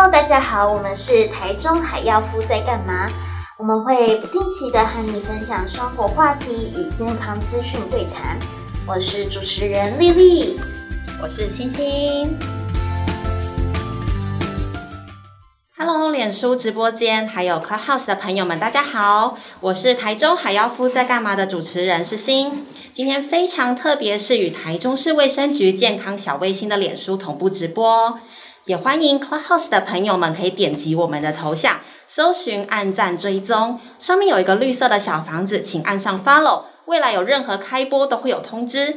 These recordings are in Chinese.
Hello，大家好，我们是台中海药夫在干嘛？我们会不定期的和你分享生活话题与健康资讯对谈。我是主持人丽丽，我是星星。Hello，脸书直播间还有 Clubhouse 的朋友们，大家好，我是台中海药夫在干嘛的主持人是星。今天非常特别，是与台中市卫生局健康小卫星的脸书同步直播。也欢迎 Clubhouse 的朋友们可以点击我们的头像，搜寻、按赞、追踪，上面有一个绿色的小房子，请按上 Follow，未来有任何开播都会有通知。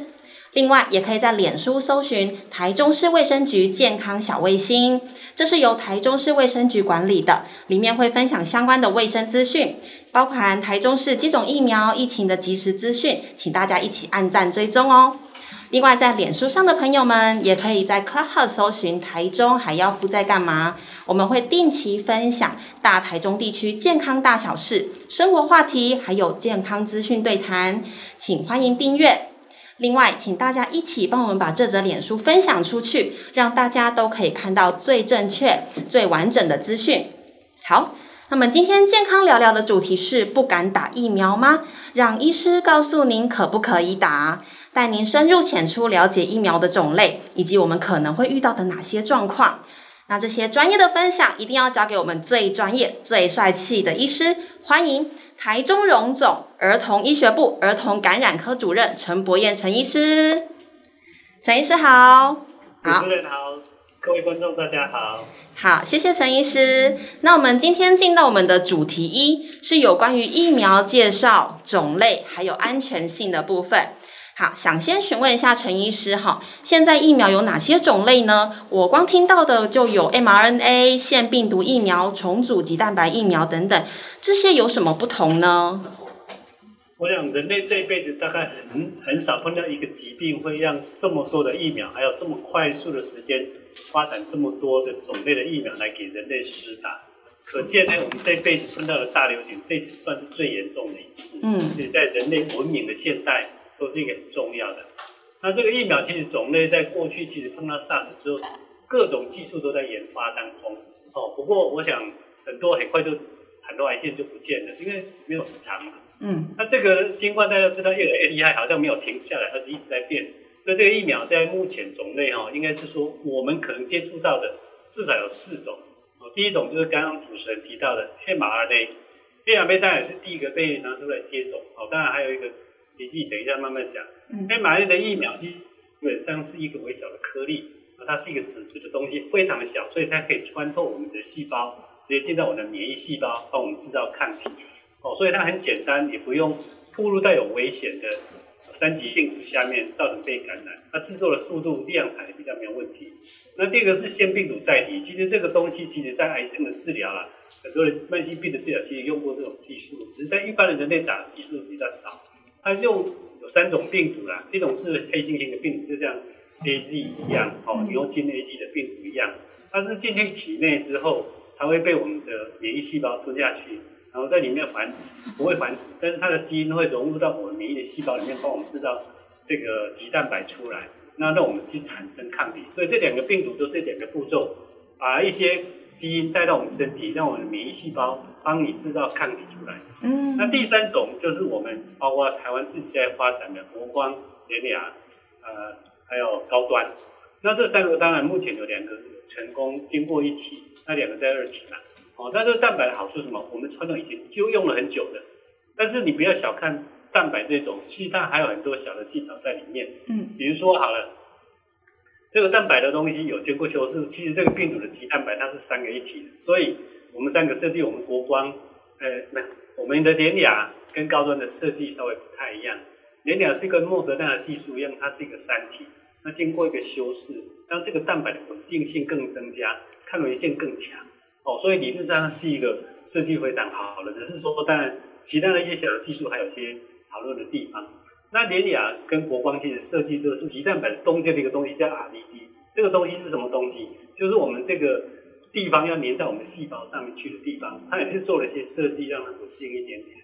另外，也可以在脸书搜寻台中市卫生局健康小卫星，这是由台中市卫生局管理的，里面会分享相关的卫生资讯，包含台中市接种疫苗、疫情的即时资讯，请大家一起按赞追踪哦。另外，在脸书上的朋友们，也可以在 Clubhouse 搜寻台中海妖夫在干嘛。我们会定期分享大台中地区健康大小事、生活话题，还有健康资讯对谈，请欢迎订阅。另外，请大家一起帮我们把这则脸书分享出去，让大家都可以看到最正确、最完整的资讯。好，那么今天健康聊聊的主题是：不敢打疫苗吗？让医师告诉您可不可以打。带您深入浅出了解疫苗的种类，以及我们可能会遇到的哪些状况。那这些专业的分享，一定要交给我们最专业、最帅气的医师。欢迎台中荣总儿童医学部儿童感染科主任陈博彦陈医师。陈医师好，主持人好，各位观众大家好。好，谢谢陈医师。那我们今天进到我们的主题一，是有关于疫苗介绍、种类还有安全性的部分。好，想先询问一下陈医师哈，现在疫苗有哪些种类呢？我光听到的就有 mRNA、腺病毒疫苗、重组及蛋白疫苗等等，这些有什么不同呢？我想人类这一辈子大概很很少碰到一个疾病会让这么多的疫苗，还有这么快速的时间发展这么多的种类的疫苗来给人类施打。可见呢，我们这一辈子碰到的大流行，这次算是最严重的一次。嗯，所以在人类文明的现代。都是一个很重要的。那这个疫苗其实种类在过去其实碰到 SARS 之后，各种技术都在研发当中。哦，不过我想很多很快就很多癌线就不见了，因为没有市场嘛。嗯。那这个新冠大家知道越来越厉害，好像没有停下来，而且一直在变。所以这个疫苗在目前种类哈，应该是说我们可能接触到的至少有四种。哦，第一种就是刚刚主持人提到的 mRNA，mRNA 当然是第一个被拿出来接种。哦，当然还有一个。你自己等一下慢慢讲。mRNA 的疫苗基本上是一个微小的颗粒，它是一个纸质的东西，非常的小，所以它可以穿透我们的细胞，直接进到我们的免疫细胞，帮我们制造抗体。哦，所以它很简单，也不用暴露带有危险的三级病毒下面，造成被感染。它制作的速度、量产也比较没有问题。那第二个是腺病毒载体，其实这个东西其实在癌症的治疗啊，很多人慢性病的治疗其实用过这种技术，只是在一般的人类打技术比较少。它是用有三种病毒啦，一种是黑猩猩的病毒，就像 A G 一样，哦，牛津 A G 的病毒一样，它是进去体内之后，它会被我们的免疫细胞吞下去，然后在里面繁不会繁殖，但是它的基因会融入到我们免疫的细胞里面，帮我们制造这个棘蛋白出来，那让我们去产生抗体。所以这两个病毒都是两个步骤，把一些基因带到我们身体，让我们的免疫细胞帮你制造抗体出来。嗯，那第三种就是我们包括台湾自己在发展的国光、联雅，呃，还有高端。那这三个当然目前有两个成功经过一期，那两个在二期嘛。哦，那这个蛋白的好处是什么？我们传统以前就用了很久的，但是你不要小看蛋白这种，其实它还有很多小的技巧在里面。嗯，比如说好了，这个蛋白的东西有经过修饰，其实这个病毒的棘蛋白它是三个一体的，所以我们三个设计我们国光，呃，没。我们的联雅跟高端的设计稍微不太一样，联雅是跟莫德纳的技术一样，它是一个三体，那经过一个修饰，让这个蛋白的稳定性更增加，抗原性更强，哦，所以理论上是一个设计非常好的，只是说当然其他的一些小的技术还有些讨论的地方。那联雅跟国光其实设计都是极蛋白的中间的一个东西叫 RBD，这个东西是什么东西？就是我们这个。地方要粘到我们细胞上面去的地方，它也是做了一些设计，让它稳定一点点。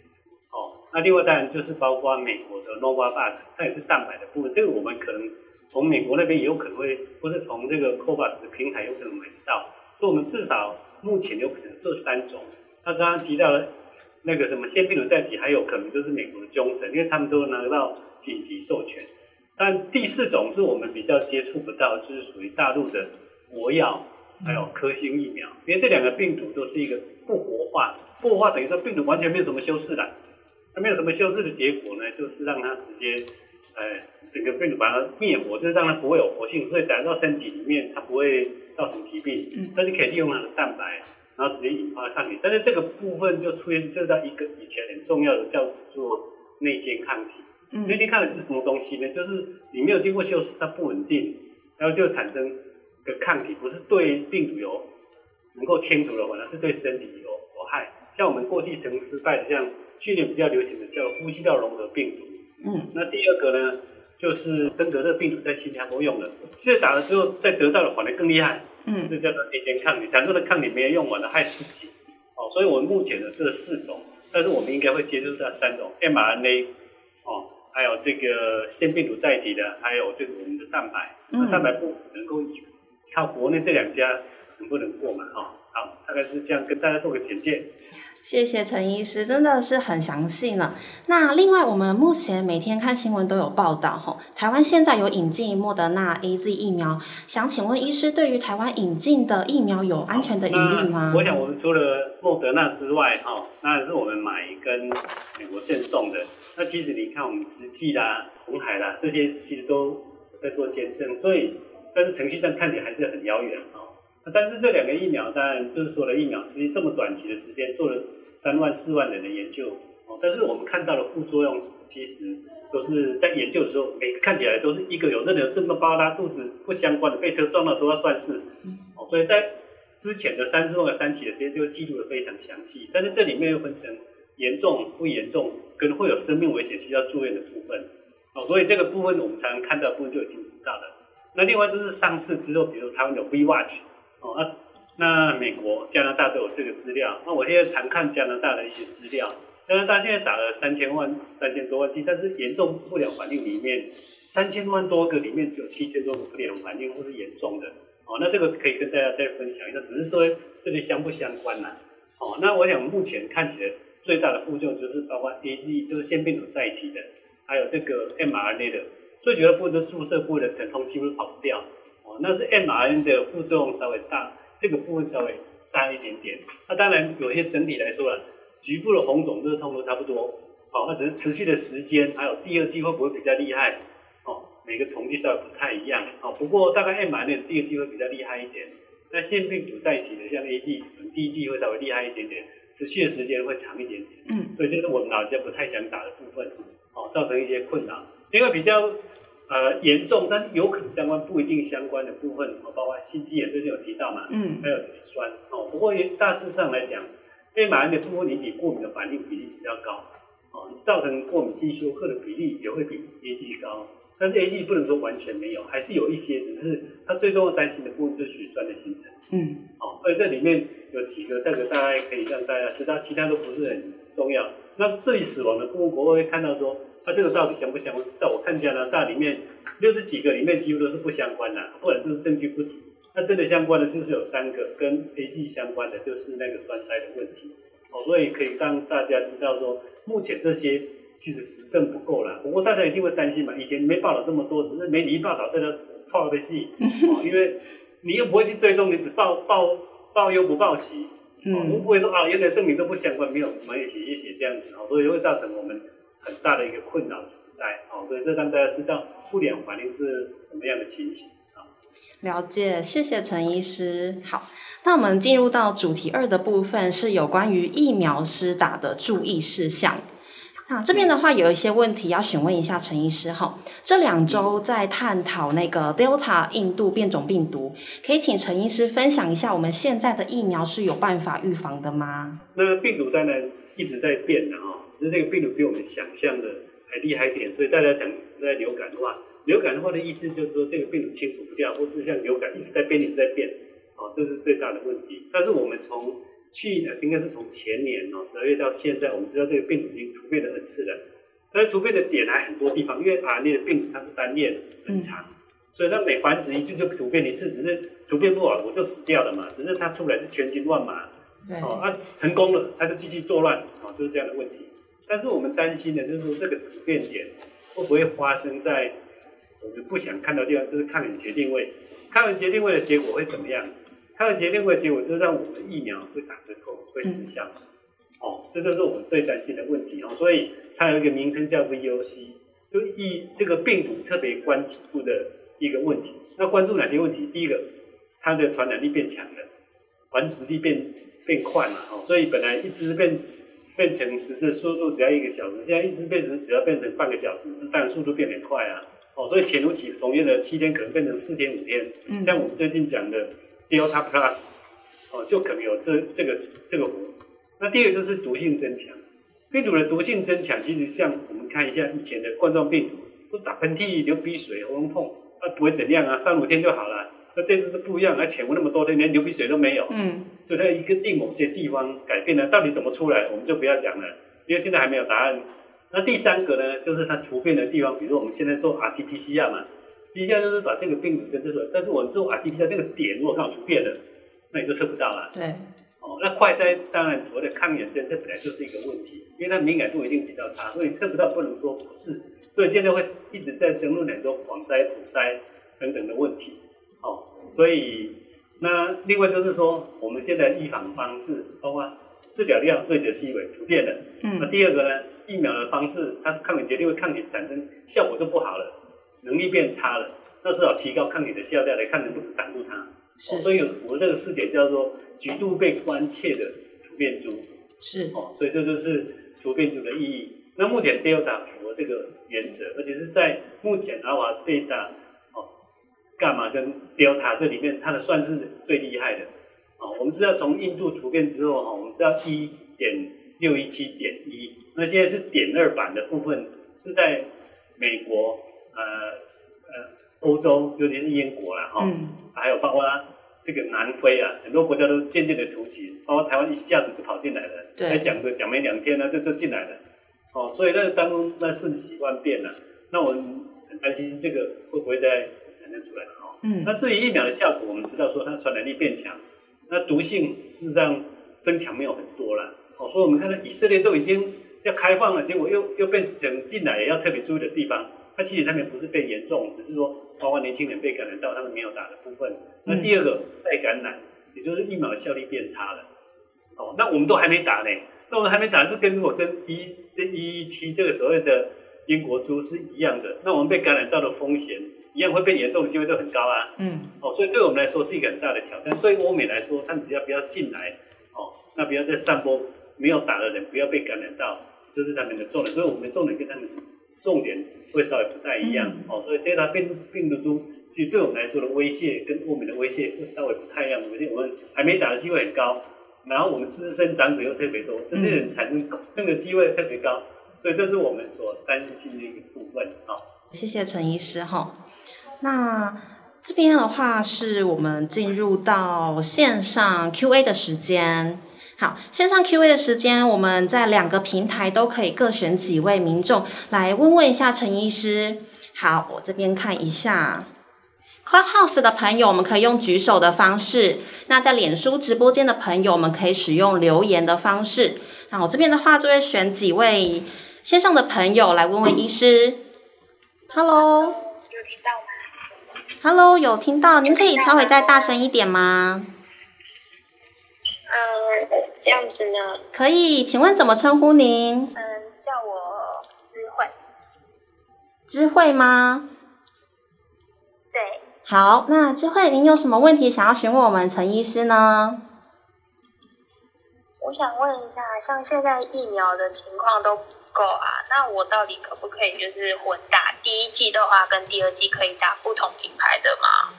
哦，那另外当然就是包括美国的 Novavax，它也是蛋白的部分。这个我们可能从美国那边也有可能会，或是从这个 COVAX 的平台有可能买得到。那我们至少目前有可能这三种。他刚刚提到了那个什么腺病毒载体，还有可能就是美国的 Johnson，因为他们都拿到紧急授权。但第四种是我们比较接触不到，就是属于大陆的国药，还有科兴疫苗，因为这两个病毒都是一个不活化，不活化等于说病毒完全没有什么修饰的，它没有什么修饰的结果呢，就是让它直接，呃，整个病毒把它灭活，就是让它不会有活性，所以打到身体里面它不会造成疾病，嗯，但是可以利用它的蛋白，然后直接引发抗体，但是这个部分就出现这到一个以前很重要的叫做内建抗体。嗯，内建抗体是什么东西呢？就是你没有经过修饰，它不稳定，然后就产生个抗体，不是对病毒有能够清除的话，而是对身体有有害。像我们过去曾失败的，像去年比较流行的叫呼吸道融合病毒。嗯，那第二个呢，就是登革热病毒在新加坡用的，现在打了之后再得到的反而更厉害。嗯，这叫做内间抗体，产生的抗体没有用完了，害自己。哦，所以我们目前的这四种，但是我们应该会接触到三种 mRNA。哦。还有这个腺病毒载体的，还有这个我们的蛋白，那、蛋白不能够靠国内这两家能不能过嘛？哈，好，大概是这样跟大家做个简介。谢谢陈医师，真的是很详细呢。那另外，我们目前每天看新闻都有报道，吼，台湾现在有引进莫德纳 AZ 疫苗，想请问医师，对于台湾引进的疫苗有安全的疑虑吗？我想，我们除了莫德纳之外，哈，当然是我们买跟美国赠送的。那其实你看，我们慈济啦、红海啦这些，其实都在做签证，所以，但是程序上看起来还是很遥远啊。但是这两个疫苗，当然就是说了疫苗，其实这么短期的时间做了三万四万人的研究哦。但是我们看到的副作用，其实都是在研究的时候，每个看起来都是一个有任何这么包拉肚子不相关的，被车撞到都要算是哦。所以在之前的三十万个三期的时间就记录的非常详细，但是这里面又分成严重不严重。跟会有生命危险需要住院的部分，哦，所以这个部分我们才能看到的部分就已经知道了。那另外就是上市之后，比如台湾有 V-Watch，哦，那那美国、加拿大都有这个资料。那我现在常看加拿大的一些资料，加拿大现在打了三千万、三千多万剂，但是严重不良反应里面，三千万多个里面只有七千多个不良反应或是严重的，哦，那这个可以跟大家再分享一下，只是说这里相不相关呢？哦，那我想目前看起来。最大的副作用就是包括 A G，就是腺病毒载体的，还有这个 m R N A 的，最主要部分的注射部位的疼痛几乎跑不掉。哦，那是 m R N A 的副作用稍微大，这个部分稍微大一点点。那当然有些整体来说了，局部的红肿热痛都差不多。好，那只是持续的时间，还有第二季会不会比较厉害？哦，每个统计稍微不太一样。好，不过大概 m R N A 的第二季会比较厉害一点。那腺病毒载体的像 A G，可能第一季会稍微厉害一点点。持续的时间会长一点点，嗯，所以这是我们老人家不太想打的部分，哦，造成一些困扰。另外比较呃严重，但是有可能相关不一定相关的部分，哦，包括心肌炎最近有提到嘛，嗯，还有血栓，哦，不过大致上来讲，mRNA 的部分引起过敏的反应比例比较高，哦，造成过敏性休克的比例也会比 AG 高。但是 A G 不能说完全没有，还是有一些，只是它最重要担心的部分就是血栓的形成。嗯，哦，所以这里面有几个，这个大概可以让大家知道，其他都不是很重要。那至于死亡的部分，国外会看到说，它这个到底相不相关？知道我看加拿大里面六十几个里面几乎都是不相关的，不然就是证据不足。那真的相关的就是有三个，跟 A G 相关的就是那个栓塞的问题。哦，所以可以让大家知道说，目前这些。其实实证不够了，不过大家一定会担心嘛。以前没报道这么多，只是媒体一报道，大家错的戏 哦，因为你又不会去追踪，你只报报报忧不报喜，哦，你不会说啊，原来证明都不相关，没有没有写一写这样子，哦，所以会造成我们很大的一个困扰存在，哦，所以这让大家知道不良反应是什么样的情形啊。了解，谢谢陈医师。好，那我们进入到主题二的部分，是有关于疫苗施打的注意事项。那这边的话有一些问题要询问一下陈医师哈。这两周在探讨那个 Delta 印度变种病毒，可以请陈医师分享一下我们现在的疫苗是有办法预防的吗？那个病毒当然一直在变的哈，只是这个病毒比我们想象的还厉害一点，所以大家讲在流感的话，流感的话的意思就是说这个病毒清除不掉，或是像流感一直在变一直在变，哦，这是最大的问题。但是我们从去年应该是从前年哦，十二月到现在，我们知道这个病毒已经突变了 N 次了。但是突变的点还很多地方，因为 RNA 的病毒它是单链很长，所以它每繁殖一次就突变一次，只是突变不好我就死掉了嘛。只是它出来是千军万马，对哦，啊成功了，他就继续作乱，哦，就是这样的问题。但是我们担心的就是说这个突变点会不会发生在我们不想看到的地方，就是抗原决定位。抗原决定位的结果会怎么样？抗原决定位的结果就是让我们疫苗会打折扣，会失效。嗯哦，这就是我们最担心的问题哦，所以它有一个名称叫 VOC，就以这个病毒特别关注的一个问题。那关注哪些问题？第一个，它的传染力变强了，繁殖力变变快嘛，哦，所以本来一只变变成十只速度只要一个小时，现在一只变十只要变成半个小时，当然速度变得快啊，哦，所以潜伏期从原来的七天可能变成四天五天，嗯，像我们最近讲的 Delta Plus，哦，就可能有这这个这个。那第二个就是毒性增强，病毒的毒性增强，其实像我们看一下以前的冠状病毒，都打喷嚏、流鼻水、喉咙痛，那不会怎样啊，三五天就好了。那这次是不一样，还潜伏那么多天，连流鼻水都没有。嗯，所以它一个定某些地方改变了，到底怎么出来，我们就不要讲了，因为现在还没有答案。那第三个呢，就是它突变的地方，比如说我们现在做 RT-PCR 嘛，PCR 就是把这个病毒侦测出来，但是我们做 RT-PCR 那个点如果刚好突变了，那你就测不到了。对。哦那快筛当然所谓的抗原针，这本来就是一个问题，因为它敏感度一定比较差，所以测不到不能说不是，所以现在会一直在争论很多广筛、普筛等等的问题。哦，所以那另外就是说，我们现在预防方式，包括治疗量对的细微突变的。嗯。那第二个呢，疫苗的方式，它抗体决定为抗体产生效果就不好了，能力变差了，那是要提高抗体的效价来看能不能挡住它。哦，所以我这个试点叫做。极度被关切的突变株是哦，所以这就是突变株的意义。那目前 Delta 符合这个原则，而且是在目前阿尔法、贝塔、哦、伽马跟 Delta 这里面，它的算是最厉害的。哦，我们知道从印度突变之后，哈，我们知道一点六一七点一，那现在是点二版的部分，是在美国、呃呃欧洲，尤其是英国啦，哈、嗯，还有包括。这个南非啊，很多国家都渐渐的突起，包括台湾一下子就跑进来了，才讲着讲没两天呢、啊，就就进来了，哦，所以那当中那瞬息万变了、啊，那我们很担心这个会不会再产生出来哦，嗯，那至于疫苗的效果，我们知道说它传染力变强，那毒性事实上增强没有很多了，哦，所以我们看到以色列都已经要开放了，结果又又变成进来也要特别注意的地方，那其实他们不是变严重，只是说。包括年轻人被感染到他们没有打的部分，那第二个再感染，也就是疫苗的效力变差了。哦，那我们都还没打呢，那我们还没打，是跟我跟一这一一七这个所谓的英国株是一样的。那我们被感染到的风险一样会变严重的机会就很高啊。嗯。哦，所以对我们来说是一个很大的挑战。对欧美来说，他们只要不要进来，哦，那不要再散播没有打的人不要被感染到，这是他们的重点。所以我们的重点跟他们重点。会稍微不太一样、嗯、哦，所以 Delta 病病毒株其实对我们来说的威胁跟欧美的威胁会稍微不太一样。而且我们还没打的机会很高，然后我们资深长者又特别多，这些人产生病的机会特别高，所以这是我们所担心的一个部分啊。谢谢陈医师哈。那这边的话是我们进入到线上 Q&A 的时间。好，线上 Q&A 的时间，我们在两个平台都可以各选几位民众来问问一下陈医师。好，我这边看一下，Clubhouse 的朋友，我们可以用举手的方式；那在脸书直播间的朋友，我们可以使用留言的方式。那我这边的话，就会选几位线上的朋友来问问医师。Hello，？Hello，有听到，您可以稍微再大声一点吗？嗯，这样子呢？可以，请问怎么称呼您？嗯，叫我知慧。知慧吗？对。好，那知慧，您有什么问题想要询问我们陈医师呢？我想问一下，像现在疫苗的情况都不够啊，那我到底可不可以就是混打？第一季的话跟第二季可以打不同品牌的吗？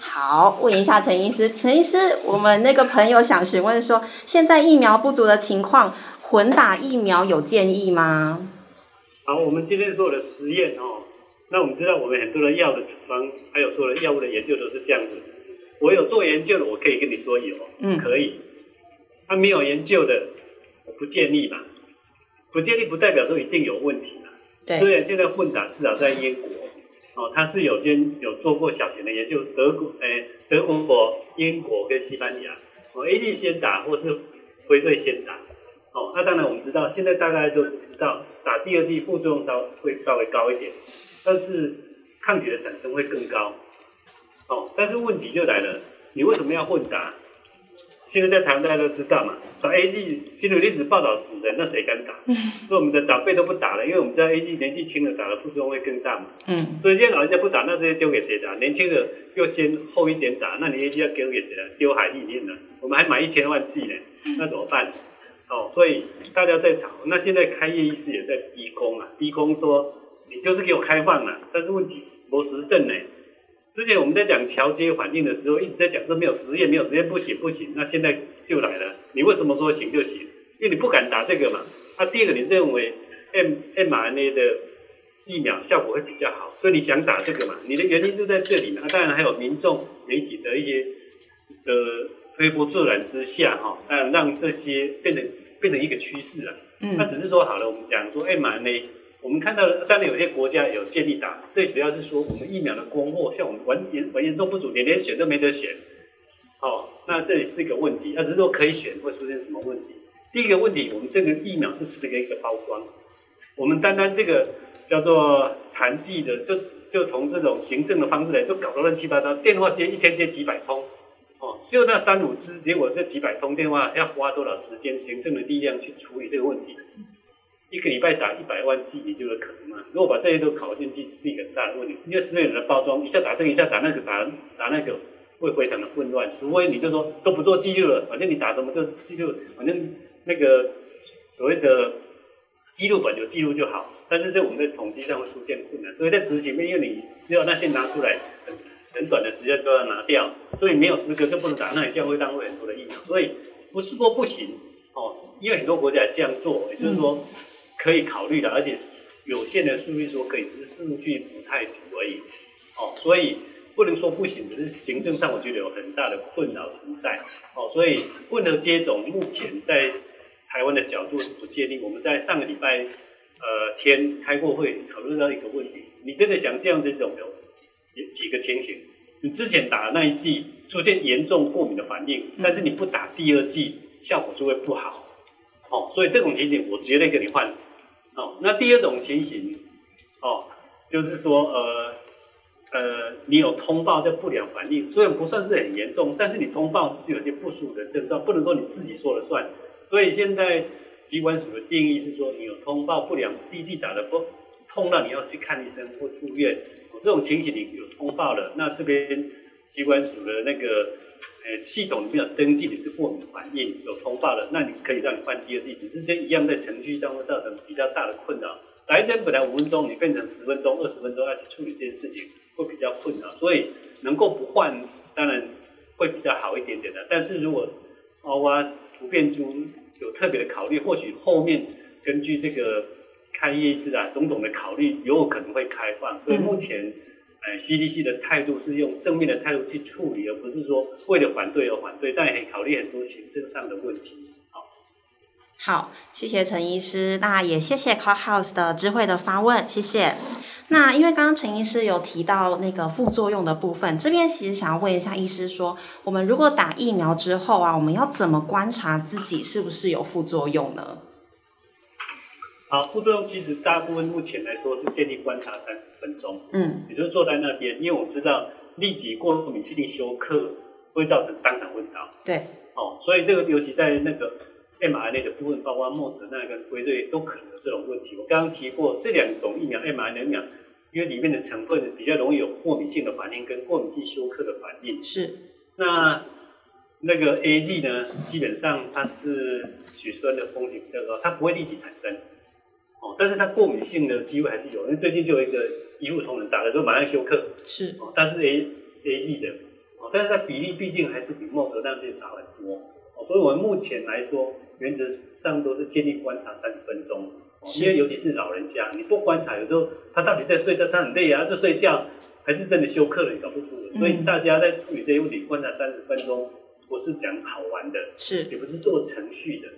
好，问一下陈医师。陈医师，我们那个朋友想询问说，现在疫苗不足的情况，混打疫苗有建议吗？好，我们今天所有的实验哦，那我们知道我们很多的药的处方，还有所有的药物的研究都是这样子。我有做研究的，我可以跟你说有，嗯，可以。他没有研究的，我不建议嘛。不建立不代表说一定有问题嘛。对。虽然现在混打至少在英国。哦，他是有间有做过小型的研究，德国、诶、欸、德国、英国跟西班牙，哦，A G 先打或是辉瑞先打，哦，那当然我们知道，现在大家都知道打第二剂副作用稍会稍微高一点，但是抗体的产生会更高，哦，但是问题就来了，你为什么要混打？现在在台湾大家都知道嘛，打 A G 新闻一直报道死人，那谁敢打？嗯所以我们的长辈都不打了，因为我们知道 A G 年纪轻的打的副作用会更大嘛。嗯。所以现在老人家不打，那这些丢给谁打？年轻的又先后一点打，那你 A G 要丢给谁了？丢海里面了。我们还买一千万剂呢，那怎么办？哦，所以大家在吵。那现在开业医师也在逼空啊，逼空说你就是给我开放了，但是问题没实证呢。之前我们在讲桥接反应的时候，一直在讲这没有实验，没有实验不行不行。那现在就来了，你为什么说行就行？因为你不敢打这个嘛。那、啊、第二个，你认为 M mRNA 的疫苗效果会比较好，所以你想打这个嘛？你的原因就在这里嘛。当然还有民众媒体的一些的推波助澜之下，哈，当然让这些变成变成一个趋势了。嗯，那只是说好了，我们讲说 mRNA。我们看到，当然有些国家有建立打，最主要是说我们疫苗的供货，像我们完严完严重不足，连连选都没得选，哦，那这里是一个问题。那只是说可以选，会出现什么问题？第一个问题，我们这个疫苗是十个一个包装，我们单单这个叫做残剂的，就就从这种行政的方式来，就搞得乱七八糟，电话接一天接几百通，哦，就那三五支，结果这几百通电话要花多少时间，行政的力量去处理这个问题？一个礼拜打一百万剂，你就有可能吗？如果把这些都考进去，是一个很大的问题。因为所有人的包装，一下打这个，一下打那个，打打那个，会非常的混乱。除非你就说都不做记录了，反正你打什么就记录，反正那个所谓的记录本有记录就好。但是在我们的统计上会出现困难，所以在执行面，因为你只要那些拿出来很很短的时间就要拿掉，所以没有资格就不能打，那你这样会浪费很多的疫苗。所以不是说不行哦，因为很多国家这样做，也就是说。可以考虑的，而且有限的数据说可以，只是数据不太足而已。哦，所以不能说不行，只是行政上我觉得有很大的困扰存在。哦，所以混合接种目前在台湾的角度是不建议。我们在上个礼拜呃天开过会，讨论到一个问题：你真的想这样这种有几个情形？你之前打的那一剂出现严重过敏的反应，但是你不打第二剂，效果就会不好。哦，所以这种情形我绝对给你换。哦，那第二种情形，哦，就是说，呃，呃，你有通报叫不良反应，虽然不算是很严重，但是你通报是有些不舒服的症状，不能说你自己说了算。所以现在疾管署的定义是说，你有通报不良，第一剂打的不痛到你要去看医生或住院，这种情形你有通报了，那这边疾管署的那个。呃，系统里面有登记你是过敏反应，有通报的，那你可以让你换第二剂，只是这一样在程序上会造成比较大的困扰。打一针本来五分钟，你变成十分钟、二十分钟要去处理这件事情，会比较困扰。所以能够不换，当然会比较好一点点的。但是如果包括突变株有特别的考虑，或许后面根据这个开业式啊种种的考虑，有可能会开放。所以目前。CDC 的态度是用正面的态度去处理，而不是说为了反对而反对，但也可以考虑很多行政上的问题。好，好，谢谢陈医师，那也谢谢 Clubhouse 的智慧的发问，谢谢。那因为刚刚陈医师有提到那个副作用的部分，这边其实想要问一下医师说，我们如果打疫苗之后啊，我们要怎么观察自己是不是有副作用呢？好，副作用其实大部分目前来说是建议观察三十分钟，嗯，也就是坐在那边，因为我知道立即过敏性的休克会造成当场昏倒，对，哦，所以这个尤其在那个 mRNA 的部分，包括莫德纳跟辉瑞都可能有这种问题。我刚刚提过这两种疫苗 mRNA 疫苗，因为里面的成分比较容易有过敏性的反应跟过敏性休克的反应，是。那那个 A G 呢，基本上它是血栓的风险比较高，它不会立即产生。哦，但是它过敏性的机会还是有，因为最近就有一个医护同仁打了之后马上休克，是。哦，但是 A A G 的，哦，但是它比例毕竟还是比莫德纳这些少很多，哦，所以我们目前来说，原则上都是建议观察三十分钟，哦，因为尤其是老人家，你不观察，有时候他到底在睡觉，他很累啊，是睡觉还是真的休克了，你搞不出的，所以大家在处理这些问题，观察三十分钟，不是讲好玩的，是，也不是做程序的。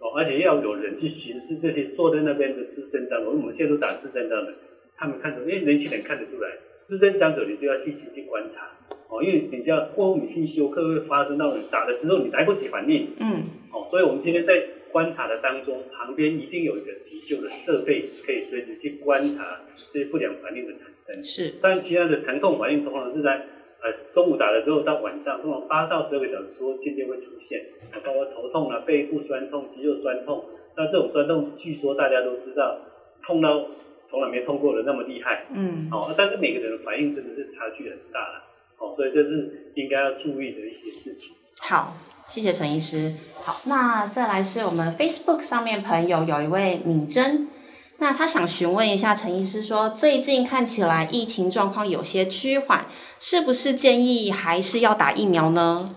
哦，而且要有人去巡视这些坐在那边的资深长，因为我们现在都打资深长的，他们看出，因为年轻人看得出来，资资深长者你就要细心去观察哦，因为你知道过敏性休克会发生到你打了之后你来不及反应，嗯，哦，所以我们今天在观察的当中，旁边一定有一个急救的设备，可以随时去观察这些不良反应的产生。是，但其他的疼痛反应通常是在呃中午打了之后到晚上，通常八到十二个小时之后渐渐会出现，包括头痛啊、背部酸痛、肌肉酸痛。那这种酸痛，据说大家都知道，痛到从来没痛过的那么厉害。嗯，哦，但是每个人的反应真的是差距很大了。哦，所以这是应该要注意的一些事情。好。谢谢陈医师。好，那再来是我们 Facebook 上面朋友有一位敏珍，那他想询问一下陈医师说，最近看起来疫情状况有些趋缓，是不是建议还是要打疫苗呢？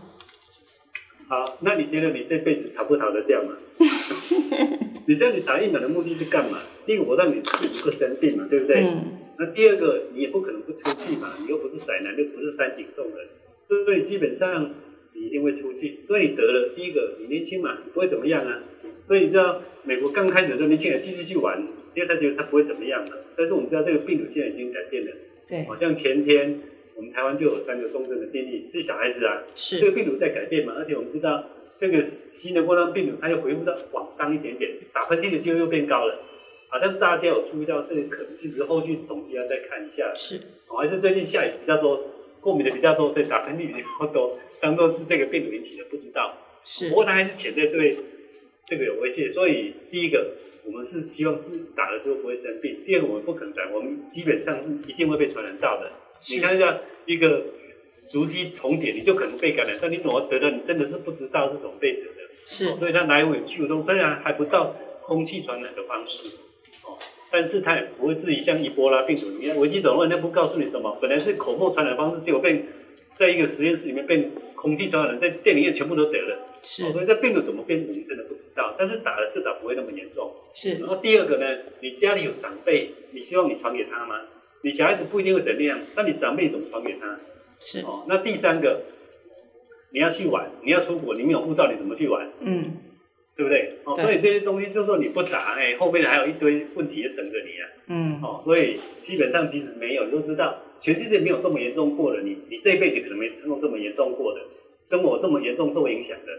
好，那你觉得你这辈子逃不逃得掉吗？你知道你打疫苗的目的是干嘛？第一个，我让你自己不生病嘛，对不对？嗯。那第二个，你也不可能不出去嘛，你又不是宅男，又不是山顶洞人，所以基本上。你一定会出去，所以你得了，第一个你年轻嘛，不会怎么样啊。所以你知道美国刚开始的年轻人继续去玩，因为他觉得他不会怎么样的。但是我们知道这个病毒现在已经改变了，对，好像前天我们台湾就有三个重症的病例是小孩子啊，是这个病毒在改变嘛，而且我们知道这个新的冠状病毒它又回复到往上一点点，打喷嚏的机会又变高了，好像大家有注意到这个可能性，只是后续统计要再看一下，是，还是最近下雨比较多，过敏的比较多，所以打喷嚏比较多。当做是这个病毒引起的，不知道。是。不过它还是潜在对这个有威胁，所以第一个，我们是希望自打了之后不会生病；第二个，我们不可能打，我们基本上是一定会被传染到的。你看一下一个足迹重叠，你就可能被感染，但你怎么得的？你真的是不知道是怎么被得的。是。哦、所以它来回去动，虽然还不到空气传染的方式，哦，但是它也不会自己像伊波拉病毒，一样，危机总论那不告诉你什么？本来是口沫传染方式，结果被在一个实验室里面被。空气传染在电影院全部都得了，是、哦，所以这病毒怎么变，我们真的不知道。但是打了至少不会那么严重。是。然后第二个呢，你家里有长辈，你希望你传给他吗？你小孩子不一定会怎么样，那你长辈怎么传给他？是。哦，那第三个，你要去玩，你要出国，你没有护照，你怎么去玩？嗯，对不对？哦，所以这些东西就说你不打，哎，后面还有一堆问题等着你啊。嗯。哦，所以基本上即使没有，你都知道全世界没有这么严重过的，你你这一辈子可能没碰过这么严重过的。生活这么严重受影响的，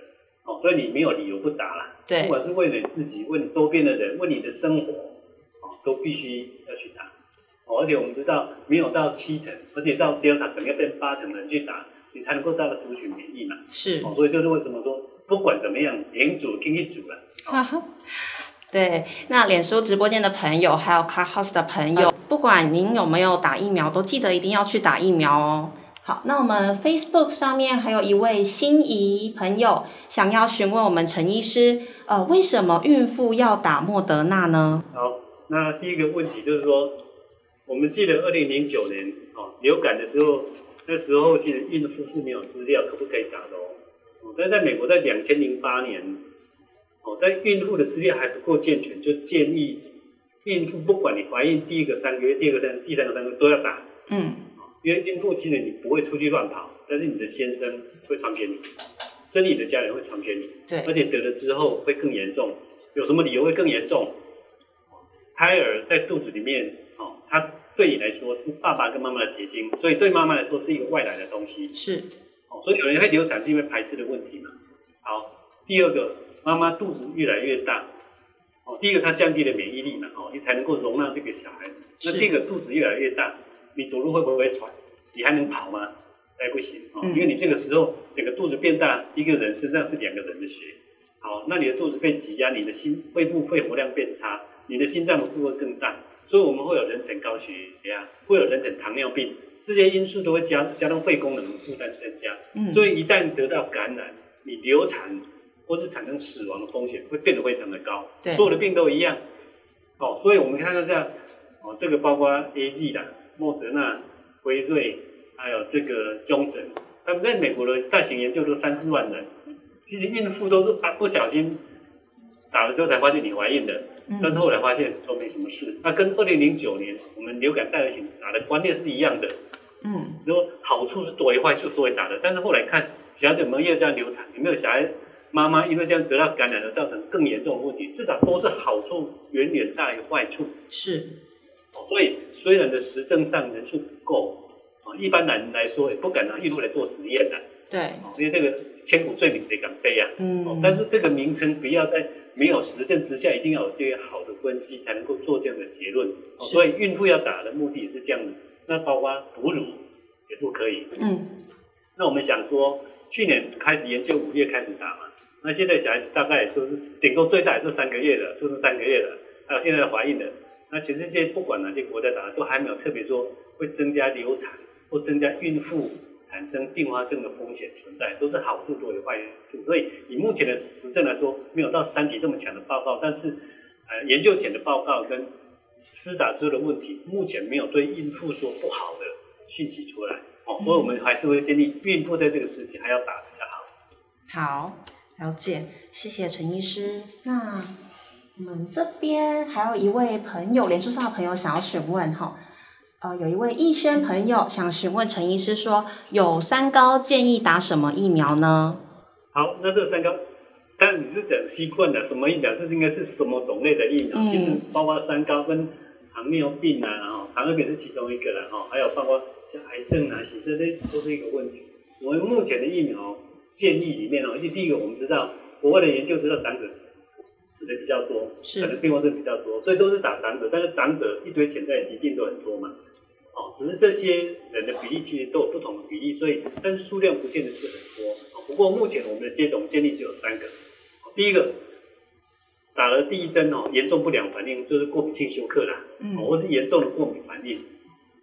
哦，所以你没有理由不打啦。对，不管是为了你自己，为你周边的人，为你的生活，哦，都必须要去打。哦，而且我们知道，没有到七成，而且到 Delta 可能要变八成的人去打，你才能够达到族群免疫嘛。是。哦，所以就是为什么说，不管怎么样，连组给你组了。对，那脸书直播间的朋友，还有 Clubhouse 的朋友，不管您有没有打疫苗，都记得一定要去打疫苗哦。好，那我们 Facebook 上面还有一位心仪朋友想要询问我们陈医师，呃，为什么孕妇要打莫德纳呢？好，那第一个问题就是说，我们记得二零零九年哦，流感的时候，那时候其实孕妇是没有资料可不可以打的哦。哦，但是在美国在两千零八年，哦，在孕妇的资料还不够健全，就建议孕妇不管你怀孕第一个三个月、第二个三、第三个三个月都要打。嗯。因为孕妇其实你不会出去乱跑，但是你的先生会传给你，甚至你的家人会传给你。对，而且得了之后会更严重。有什么理由会更严重？胎儿在肚子里面，对你来说是爸爸跟妈妈的结晶，所以对妈妈来说是一个外来的东西。是，哦，所以有人会流产是因为排斥的问题嘛。好，第二个，妈妈肚子越来越大，哦，第一个它降低了免疫力嘛，哦，你才能够容纳这个小孩子。那第二个肚子越来越大。你走路会不会喘？你还能跑吗？哎，不行哦，因为你这个时候整个肚子变大，一个人身上是两个人的血。好，那你的肚子被挤压，你的心肺部肺活量变差，你的心脏的负荷更大，所以我们会有妊娠高血压，会有妊娠糖尿病，这些因素都会加加重肺功能的负担增加。嗯，所以一旦得到感染，你流产或是产生死亡的风险会变得非常的高。对，所有的病都一样。哦，所以我们看到这样，哦，这个包括 A G 的。莫德纳、辉瑞，还有这个 Johnson，，他们在美国的大型研究都三四万人。其实孕妇都是啊不小心打了之后才发现你怀孕的，但是后来发现都没什么事。那跟二零零九年我们流感大流行打的观念是一样的。嗯，如果好处是多于坏处，所以打的。但是后来看小孩子有没有这样流产，有没有小孩妈妈因为这样得到感染而造成更严重的问题，至少都是好处远远大于坏处。是。所以，虽然的实证上人数不够，啊，一般人来说也不敢拿孕妇来做实验的。对，因为这个千古罪名谁敢背啊？嗯，但是这个名称不要在没有实证之下，一定要有这些好的分析才能够做这样的结论。所以孕妇要打的目的也是这样的。那包括哺乳也是可以。嗯，那我们想说，去年开始研究五月开始打嘛，那现在小孩子大概就是顶多最大也就三个月了，就是三个月了，还有现在怀孕的，那全世界不管哪些国家打，都还没有特别说会增加流产或增加孕妇。产生并发症的风险存在，都是好处多于坏处。所以以目前的实证来说，没有到三级这么强的报告。但是，呃，研究前的报告跟施打之后的问题，目前没有对孕妇说不好的讯息出来。哦，所以我们还是会建议孕妇在这个时期还要打比较好。好，了解，谢谢陈医师。那我们这边还有一位朋友，连书上的朋友想要询问哈。呃，有一位逸轩朋友想询问陈医师说，有三高建议打什么疫苗呢？好，那这三高，但你是讲新冠的，什么疫苗是应该是什么种类的疫苗？嗯、其实包括三高跟糖尿病啊，然后糖尿病是其中一个了哈，还有包括像癌症啊、洗肾这都是一个问题。我们目前的疫苗建议里面哦，第第一个我们知道，国外的研究知道长者死死的比较多，是可能并发症比较多，所以都是打长者，但是长者一堆潜在疾病都很多嘛。哦，只是这些人的比例其实都有不同的比例，所以但是数量不见得是很多。不过目前我们的接种建议只有三个。第一个，打了第一针哦，严重不良反应就是过敏性休克啦，嗯，或是严重的过敏反应，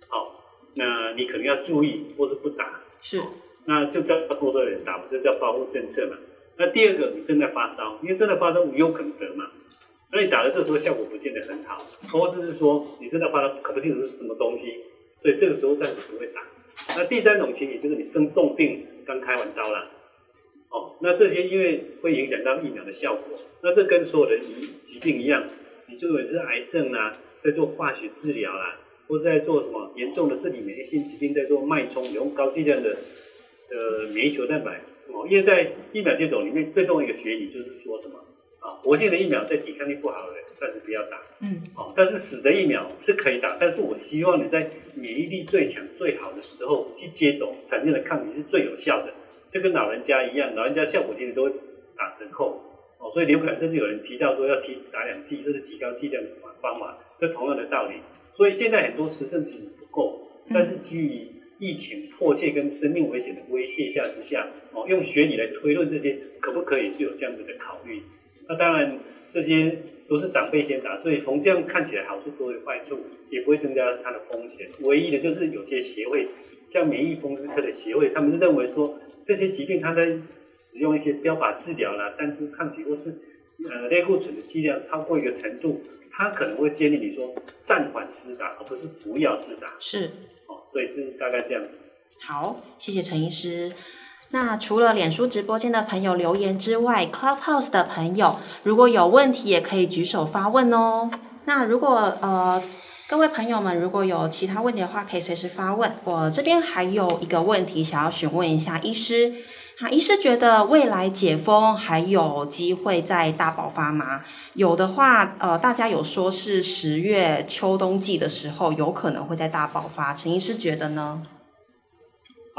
好，那你可能要注意或是不打，是，那就叫多少人打嘛，就叫保护政策嘛。那第二个，你正在发烧，因为正在发烧，有可能得嘛，那你打了这时候效果不见得很好，或者是说你正在发烧，搞不清楚是什么东西。所以这个时候暂时不会打。那第三种情形就是你生重病，刚开完刀了，哦，那这些因为会影响到疫苗的效果。那这跟所有的疾病一样，你如果是癌症啊，在做化学治疗啦，或者在做什么严重的自体免疫性疾病，在做脉冲，用高剂量的呃免疫球蛋白哦。因为在疫苗接种里面，最重要一个学理就是说什么啊，活性的疫苗对抵抗力不好的。暂时不要打，嗯，哦，但是死的疫苗是可以打，但是我希望你在免疫力最强、最好的时候去接种，产生的抗体是最有效的。这跟老人家一样，老人家效果其实都会打折扣，哦，所以流感甚至有人提到说要提打两剂，这是提高剂量的方法，这同样的道理。所以现在很多实证其实不够，但是基于疫情迫切跟生命危险的威胁下之下，哦，用学理来推论这些可不可以是有这样子的考虑？那当然这些。都是长辈先打，所以从这样看起来好处多于坏处，也不会增加它的风险。唯一的就是有些协会，像免疫风湿科的协会，他们认为说这些疾病它在使用一些标靶治疗啦、单株抗体或是呃类固醇的剂量超过一个程度，他可能会建议你说暂缓施打，而不是不要施打。是，哦，所以是大概这样子。好，谢谢陈医师。那除了脸书直播间的朋友留言之外，Clubhouse 的朋友如果有问题也可以举手发问哦。那如果呃各位朋友们如果有其他问题的话，可以随时发问。我这边还有一个问题想要询问一下医师，哈，医师觉得未来解封还有机会再大爆发吗？有的话，呃，大家有说是十月秋冬季的时候有可能会再大爆发，陈医师觉得呢？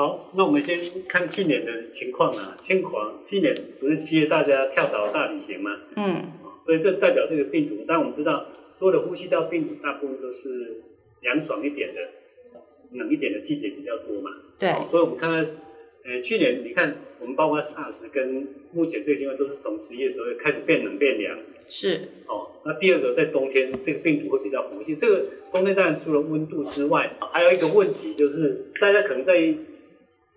好，那我们先看去年的情况啊。轻狂，去年不是七月大家跳岛大旅行吗？嗯，所以这代表这个病毒。但我们知道，所有的呼吸道病毒大部分都是凉爽一点的、冷一点的季节比较多嘛。对。所以我们看看，呃，去年你看，我们包括 SARS 跟目前这个情况都是从十一月时候开始变冷变凉。是。哦，那第二个在冬天，这个病毒会比较活性。这个冬天当然除了温度之外，还有一个问题就是，大家可能在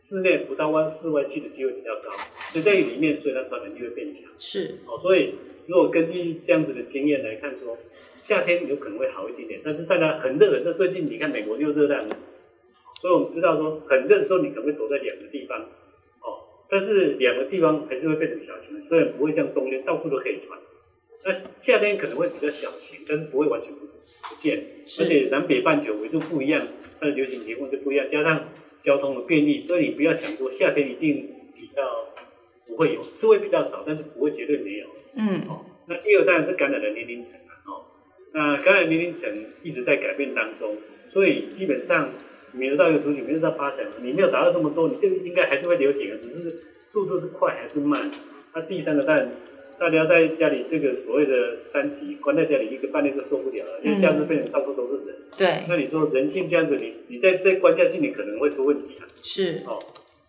室内不到外室外去的机会比较高，所以在里面，所以它传染力会变强。是哦，所以如果根据这样子的经验来看说，说夏天有可能会好一点点，但是大家很热很热，最近你看美国又热烂了，所以我们知道说很热的时候，你可能会躲在两个地方，哦，但是两个地方还是会变成小型的，虽然不会像冬天到处都可以传，那夏天可能会比较小型，但是不会完全不不见，而且南北半球纬度不一样，它的流行情况就不一样，加上。交通的便利，所以你不要想说夏天一定比较不会有，是会比较少，但是不会绝对没有。嗯，哦，那第二当然是感染的年龄层啊，哦，那感染年龄层一直在改变当中，所以基本上没得到一个族群，弥留到八成，你没有达到这么多，你这个应该还是会流行的，只是速度是快还是慢？那第三个当然，大家在家里这个所谓的三级，关在家里一个半月就受不了了，因为这样子变成到处都是人。对。那你说人性这样子，你你再再关下去，你可能会出问题啊。是。哦，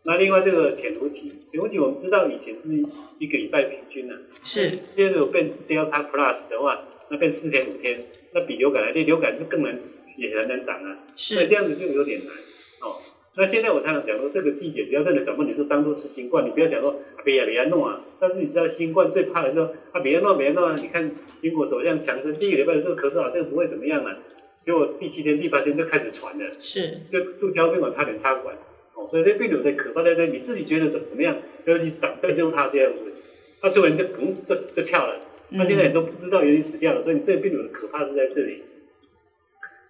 那另外这个潜伏期，潜伏期我们知道以前是一个礼拜平均啊，是。现在如果变 Delta Plus 的话，那变四天五天，那比流感来，那流感是更难也很难挡啊。是。那这样子就有点难。哦，那现在我常常讲说，这个季节只要真的感冒，你就当做是新冠，你不要想说啊别呀别呀弄啊。但是你知道新冠最怕的时候啊别啊弄别啊弄啊，你看英国首相强生第一个礼拜的时候咳嗽啊，这个不会怎么样啊，结果第七天第八天就开始传了，是，就住交宾馆差点插管。哦，所以这病毒的可怕在这，你自己觉得怎么样？尤其长辈就是他这样子，他突然就呜就就翘了，他现在你都不知道原因死掉了。所以你这个病毒的可怕是在这里。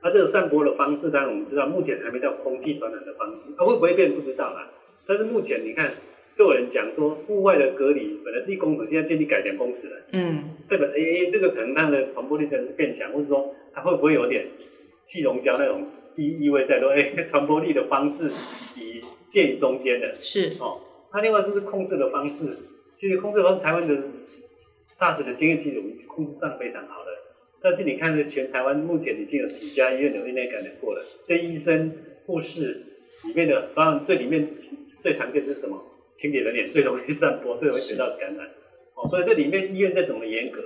它这个散播的方式，当然我们知道，目前还没到空气传染的方式，它会不会变不知道啦。但是目前你看，都有人讲说，户外的隔离本来是一公尺，现在建议改两公尺了。嗯，对吧？哎哎，这个可能它的传播力真的是变强，或者说它会不会有点气溶胶那种意意味在说，哎，传播力的方式以介于中间的。是哦，那另外是不是控制的方式？其实控制的方，台湾的 SARS 的经验，其实我们控制上非常好。但是你看，全台湾目前已经有几家医院有院内感染过了。这医生、护士里面的，当然最里面最常见的是什么？清洁人员最容易散播，最容易得到感染。哦，所以这里面医院再怎么严格，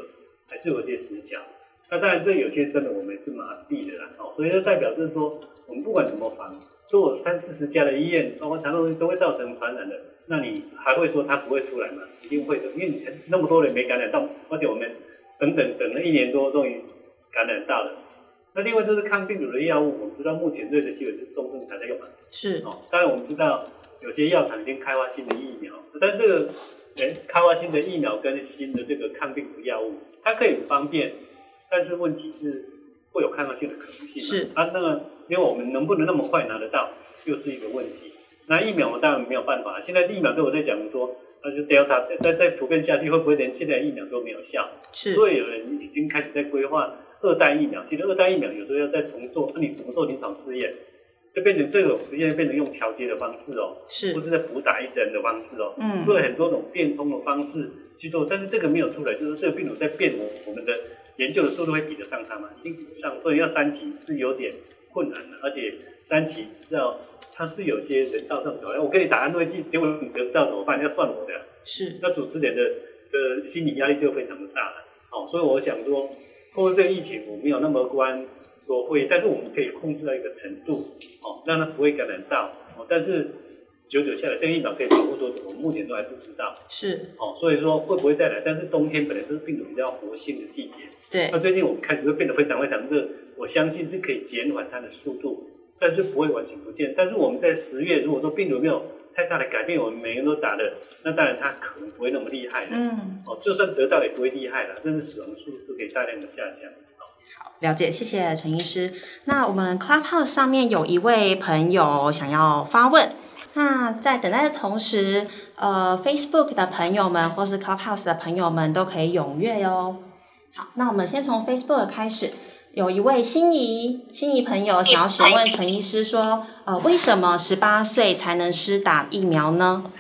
还是有些死角。那当然，这有些真的我们是麻痹的啦。哦，所以这代表就是说，我们不管怎么防，都有三四十家的医院，包括常常都会造成传染的。那你还会说它不会出来吗？一定会的，因为你那么多人没感染到，而且我们。等等等了一年多，终于感染到了。那另外就是抗病毒的药物，我们知道目前瑞德西韦是重症还在用嘛？是哦。当然我们知道有些药厂已经开发新的疫苗，但这个诶开发新的疫苗跟新的这个抗病毒药物，它可以很方便，但是问题是会有抗药性的可能性。是啊，那个因为我们能不能那么快拿得到，又是一个问题。那疫苗我当然没有办法，现在疫苗都有在讲说。那就 Delta 再再普遍下去，会不会连现在疫苗都没有效？是，所以有人已经开始在规划二代疫苗。其实二代疫苗有时候要再重做，那你怎么做临床试验？就变成这种实验变成用桥接的方式哦，是，不是在补打一针的方式哦？嗯，做了很多种变通的方式去做，但是这个没有出来，就是这个病毒在变，我我们的研究的速度会比得上它吗？一定比不上，所以要三期是有点困难的，而且三期知道。它是有些人道上表，我给你打安慰剂，结果你得不到怎么办？要算我的。是。那主持人的的心理压力就非常的大了。哦，所以我想说，控制这个疫情，我没有那么关说会，但是我们可以控制到一个程度，哦，让它不会感染到。哦，但是久久下来，这个疫苗可以保护多久？我们目前都还不知道。是。哦，所以说会不会再来？但是冬天本来就是病毒比较活性的季节。对。那最近我们开始会变得非常非常热，我相信是可以减缓它的速度。但是不会完全不见。但是我们在十月，如果说病毒没有太大的改变，我们每个人都打了，那当然他可能不会那么厉害的。嗯。哦，就算得到也不会厉害了，甚至死亡数都可以大量的下降。好，了解，谢谢陈医师。那我们 Clubhouse 上面有一位朋友想要发问，那在等待的同时，呃，Facebook 的朋友们或是 Clubhouse 的朋友们都可以踊跃哟。好，那我们先从 Facebook 开始。有一位心仪心仪朋友想要询问陈医师说，呃，为什么十八岁才能施打疫苗呢？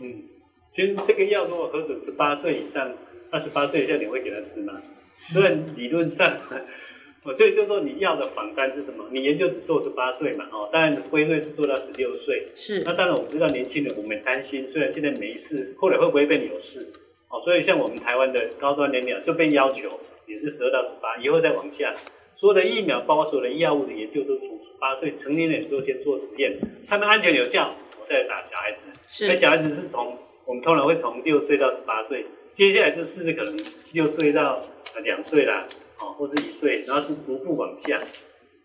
嗯，其实这个药如果核准十八岁以上，二十八岁以下你会给他吃吗？虽然理论上，我这就是说你要的仿单是什么？你研究只做十八岁嘛，哦，当然辉瑞是做到十六岁，是。那当然我们知道年轻人我们担心，虽然现在没事，后来会不会变有事？哦，所以像我们台湾的高端年龄就被要求也是十二到十八，以后再往下，所有的疫苗，包括所有的药物的研究，都从十八岁成年人之后先做实验，他们安全有效，我再打小孩子。是。那小孩子是从我们通常会从六岁到十八岁，接下来就试试可能六岁到两岁啦，哦，或是一岁，然后是逐步往下。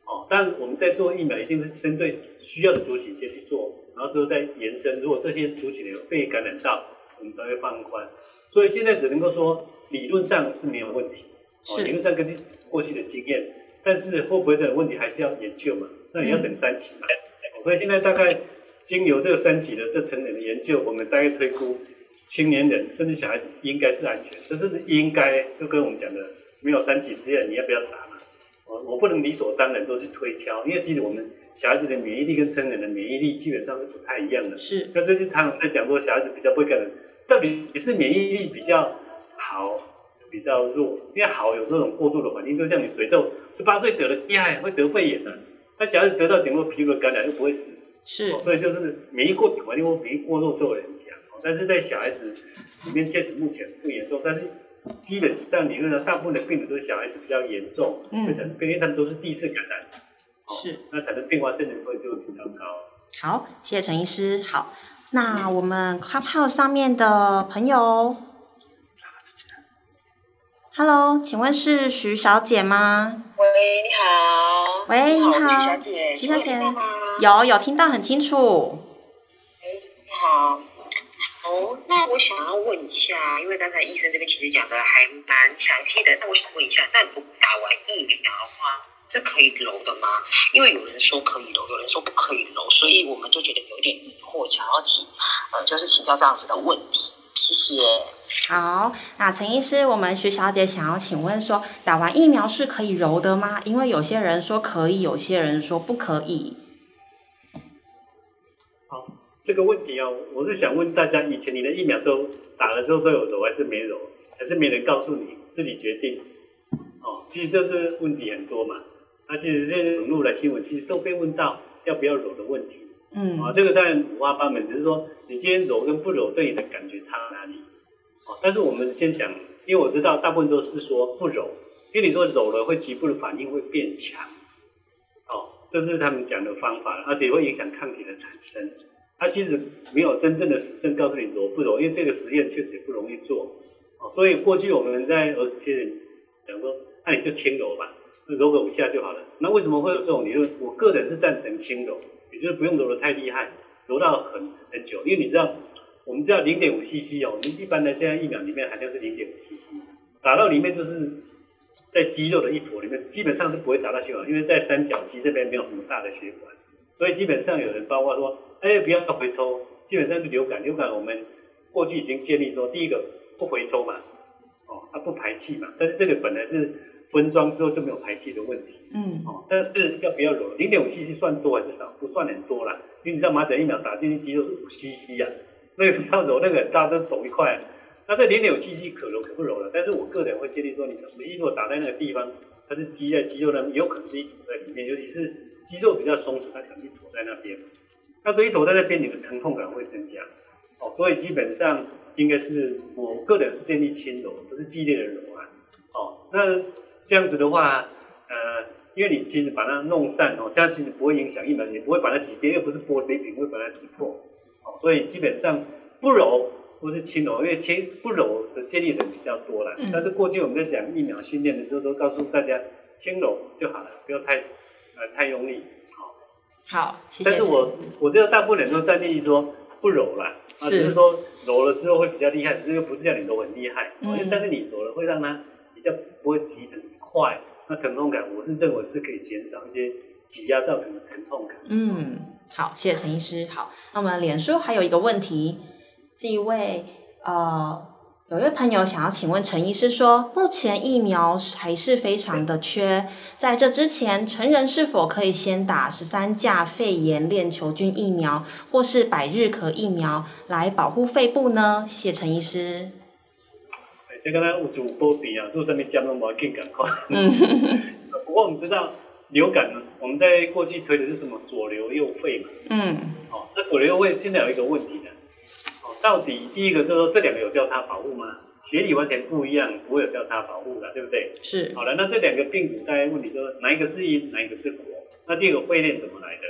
哦，但我们在做疫苗，一定是针对需要的族群先去做，然后之后再延伸。如果这些族群有被感染到，我们才会放宽。所以现在只能够说，理论上是没有问题，哦，理论上根据过去的经验，但是会不会这个问题还是要研究嘛？那也要等三期嘛。嗯。所以现在大概经由这个三期的这成人的研究，我们大概推估，青年人甚至小孩子应该是安全，这是应该就跟我们讲的，没有三期实验，你要不要打嘛？我我不能理所当然都去推敲，因为其实我们小孩子的免疫力跟成人的免疫力基本上是不太一样的。是。那最近他们在讲说小孩子比较不会感染，到底是免疫力比较好，比较弱？因为好有这种过度的环境，就像你水痘，十八岁得了厉害会得肺炎的，那小孩子得到顶多皮肤的感染又不会死。是。所以就是免疫过敏环境或免疫过弱都有人讲，但是在小孩子里面确实目前不严重，但是。基本上理论上，大部分的病人都是小孩子比较严重，嗯，会产生，因为他们都是第一次感染，是，那产生并发症的会就比较高。好，谢谢陈医师。好，那我们 Clubhouse 上面的朋友，Hello，请问是徐小姐吗？喂，你好。喂，你好，你好徐小姐。徐小姐，有有听到很清楚。哎，你好。哦，那我想要问一下，因为刚才医生这边其实讲的还蛮详细的，那我想问一下，那如果打完疫苗的话是可以揉的吗？因为有人说可以揉，有人说不可以揉，所以我们就觉得有点疑惑，想要请呃，就是请教这样子的问题。谢谢。好，那陈医师，我们徐小姐想要请问说，打完疫苗是可以揉的吗？因为有些人说可以，有些人说不可以。这个问题哦，我是想问大家，以前你的疫苗都打了之后都有揉还是没揉，还是没人告诉你自己决定？哦，其实这是问题很多嘛。那其实现在网络的新闻其实都被问到要不要揉的问题。嗯，啊，这个当然五花八门，只是说你今天揉跟不揉对你的感觉差哪里？哦，但是我们先想，因为我知道大部分都是说不揉，因为你说揉了会局部的反应会变强。哦，这是他们讲的方法，而且会影响抗体的产生。它其实没有真正的实证告诉你揉不揉，因为这个实验确实也不容易做，所以过去我们在而且讲说，那你就轻揉吧，揉个五下就好了。那为什么会有这种理论？我个人是赞成轻揉，也就是不用揉得太厉害，揉到很很久，因为你知道，我们知道零点五 CC 哦，我们一般的现在疫苗里面含量是零点五 CC，打到里面就是在肌肉的一坨里面，基本上是不会打到血管，因为在三角肌这边没有什么大的血管，所以基本上有人包括说。哎，不要回抽，基本上是流感。流感我们过去已经建立说，第一个不回抽嘛，哦，它不排气嘛。但是这个本来是分装之后就没有排气的问题，嗯，哦，但是要不要揉？零点五 CC 算多还是少？不算很多啦，因为你知道麻疹疫苗打进去肌肉是五 CC 呀，那个不要揉，那个大家都肿一块。那这零点五 CC 可揉可不揉了？但是我个人会建议说，你五 CC 打在那个地方，它是积在肌肉那边，有可能是一坨在里面，尤其是肌肉比较松弛，它可能一坨在那边。那所以躲在那边，你的疼痛感会增加，哦，所以基本上应该是我个人是建议轻柔，不是激烈的揉啊，哦，那这样子的话，呃，因为你其实把它弄散哦，这样其实不会影响疫苗，也不会把它挤边，又不是玻璃瓶会把它挤破，哦，所以基本上不揉或是轻柔，因为轻不揉的建议人比较多了，但是过去我们在讲疫苗训练的时候，都告诉大家轻柔就好了，不要太呃太用力。好，谢谢，但是我我知道大部分人都在建议说不揉了，啊，只是说揉了之后会比较厉害，只是又不是叫你揉很厉害，嗯，但是你揉了会让它比较不会急成一块，那疼痛感我是认为是可以减少一些挤压造成的疼痛感。嗯，好，谢谢陈医师。好，那我们脸书还有一个问题，是一位呃。有位朋友想要请问陈医师说，目前疫苗还是非常的缺，在这之前，成人是否可以先打十三价肺炎链球菌疫苗，或是百日咳疫苗来保护肺部呢？谢谢陈医师。这个呢，有主播比啊，做上面讲那么更赶快。嗯。不过我们知道流感呢，我们在过去推的是什么左流右肺嘛。嗯。哦，那左流右肺现在有一个问题呢。到底第一个就是说，这两个有交叉保护吗？学理完全不一样，不会有交叉保护的，对不对？是。好了，那这两个病毒，大家问你说哪一个是因，哪一个是果？那第二个会链怎么来的？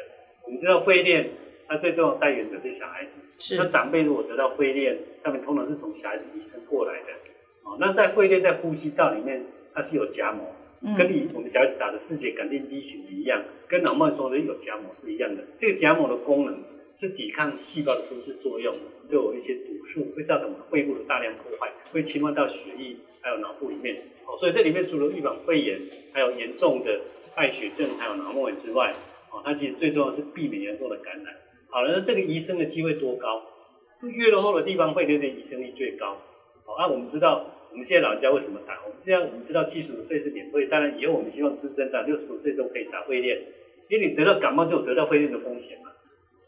我们知道会链它最重要的带原者是小孩子。是。那长辈如果得到会链，他们通常是从小孩子遗传过来的。哦，那在会链在呼吸道里面，它是有荚膜，嗯、跟你我们小孩子打的四节杆菌 B 型的一样，跟脑膜说的有荚膜是一样的。这个荚膜的功能是抵抗细胞的不适作用。都有一些毒素，会造成我们肺部的大量破坏，会侵犯到血液还有脑部里面。哦，所以这里面除了预防肺炎，还有严重的败血症，还有脑膜炎之外，哦，它其实最重要是避免严重的感染。好了，那这个医生的机会多高？越落后的地方会这些医生率最高。好，那我们知道我们现在老人家为什么打？我们这样我们知道七十五岁是免费，当然以后我们希望资深长六十五岁都可以打肺炎，因为你得到感冒就有得到肺炎的风险嘛。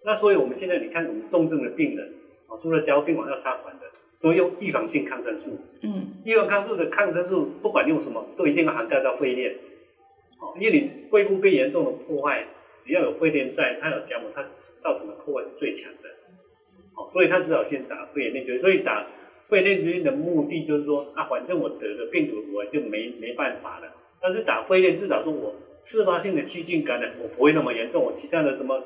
那所以我们现在你看我们重症的病人，哦，除了加护病房要插管的，都用预防性抗生素。嗯，预防抗生素的抗生素不管用什么，都一定要涵盖到肺链。哦，因为你肺部被严重的破坏，只要有肺链在，它有荚膜，它造成的破坏是最强的。哦，所以他只好先打肺炎链球菌。所以打肺炎链球菌的目的就是说，啊，反正我得了病毒，我就没没办法了。但是打肺链至少说我自发性的细菌感染，我不会那么严重。我其他的什么。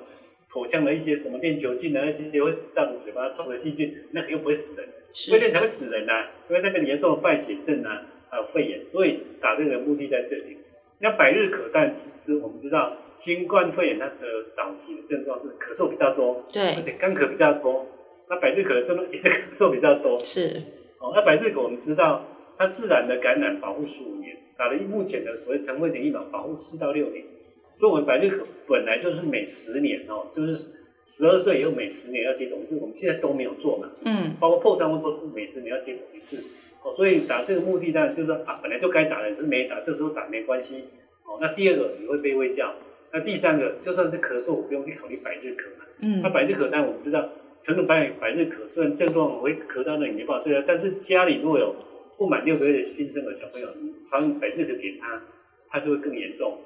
口腔的一些什么链球菌啊，那些也会造成嘴巴臭的细菌，那个又不会死人，肺炎才会死人呐、啊，因为那个严重的败血症啊，还有肺炎，所以打这个的目的在这里。那百日咳，但其实我们知道，新冠肺炎它的早期的症状是咳嗽比较多，对，而且干咳比较多。那百日咳的症状也是咳嗽比较多，是。哦，那百日咳我们知道，它自然的感染保护十五年，打了目前的所谓成分型疫苗保护四到六年。所以，我们百日咳本来就是每十年哦，就是十二岁以后每十年要接种一次，我们现在都没有做嘛。嗯。包括破伤风都是每十年要接种一次。哦，所以打这个目的当然就是说啊，本来就该打的，只是没打，这时候打没关系。哦，那第二个你会被喂教，那第三个就算是咳嗽，我不用去考虑百日咳嘛。嗯。那百日咳，但我们知道，成人百百日咳虽然症状我会咳到那里没办法睡，但是家里如果有不满六个月的新生儿小朋友，你传百日咳给他，他就会更严重。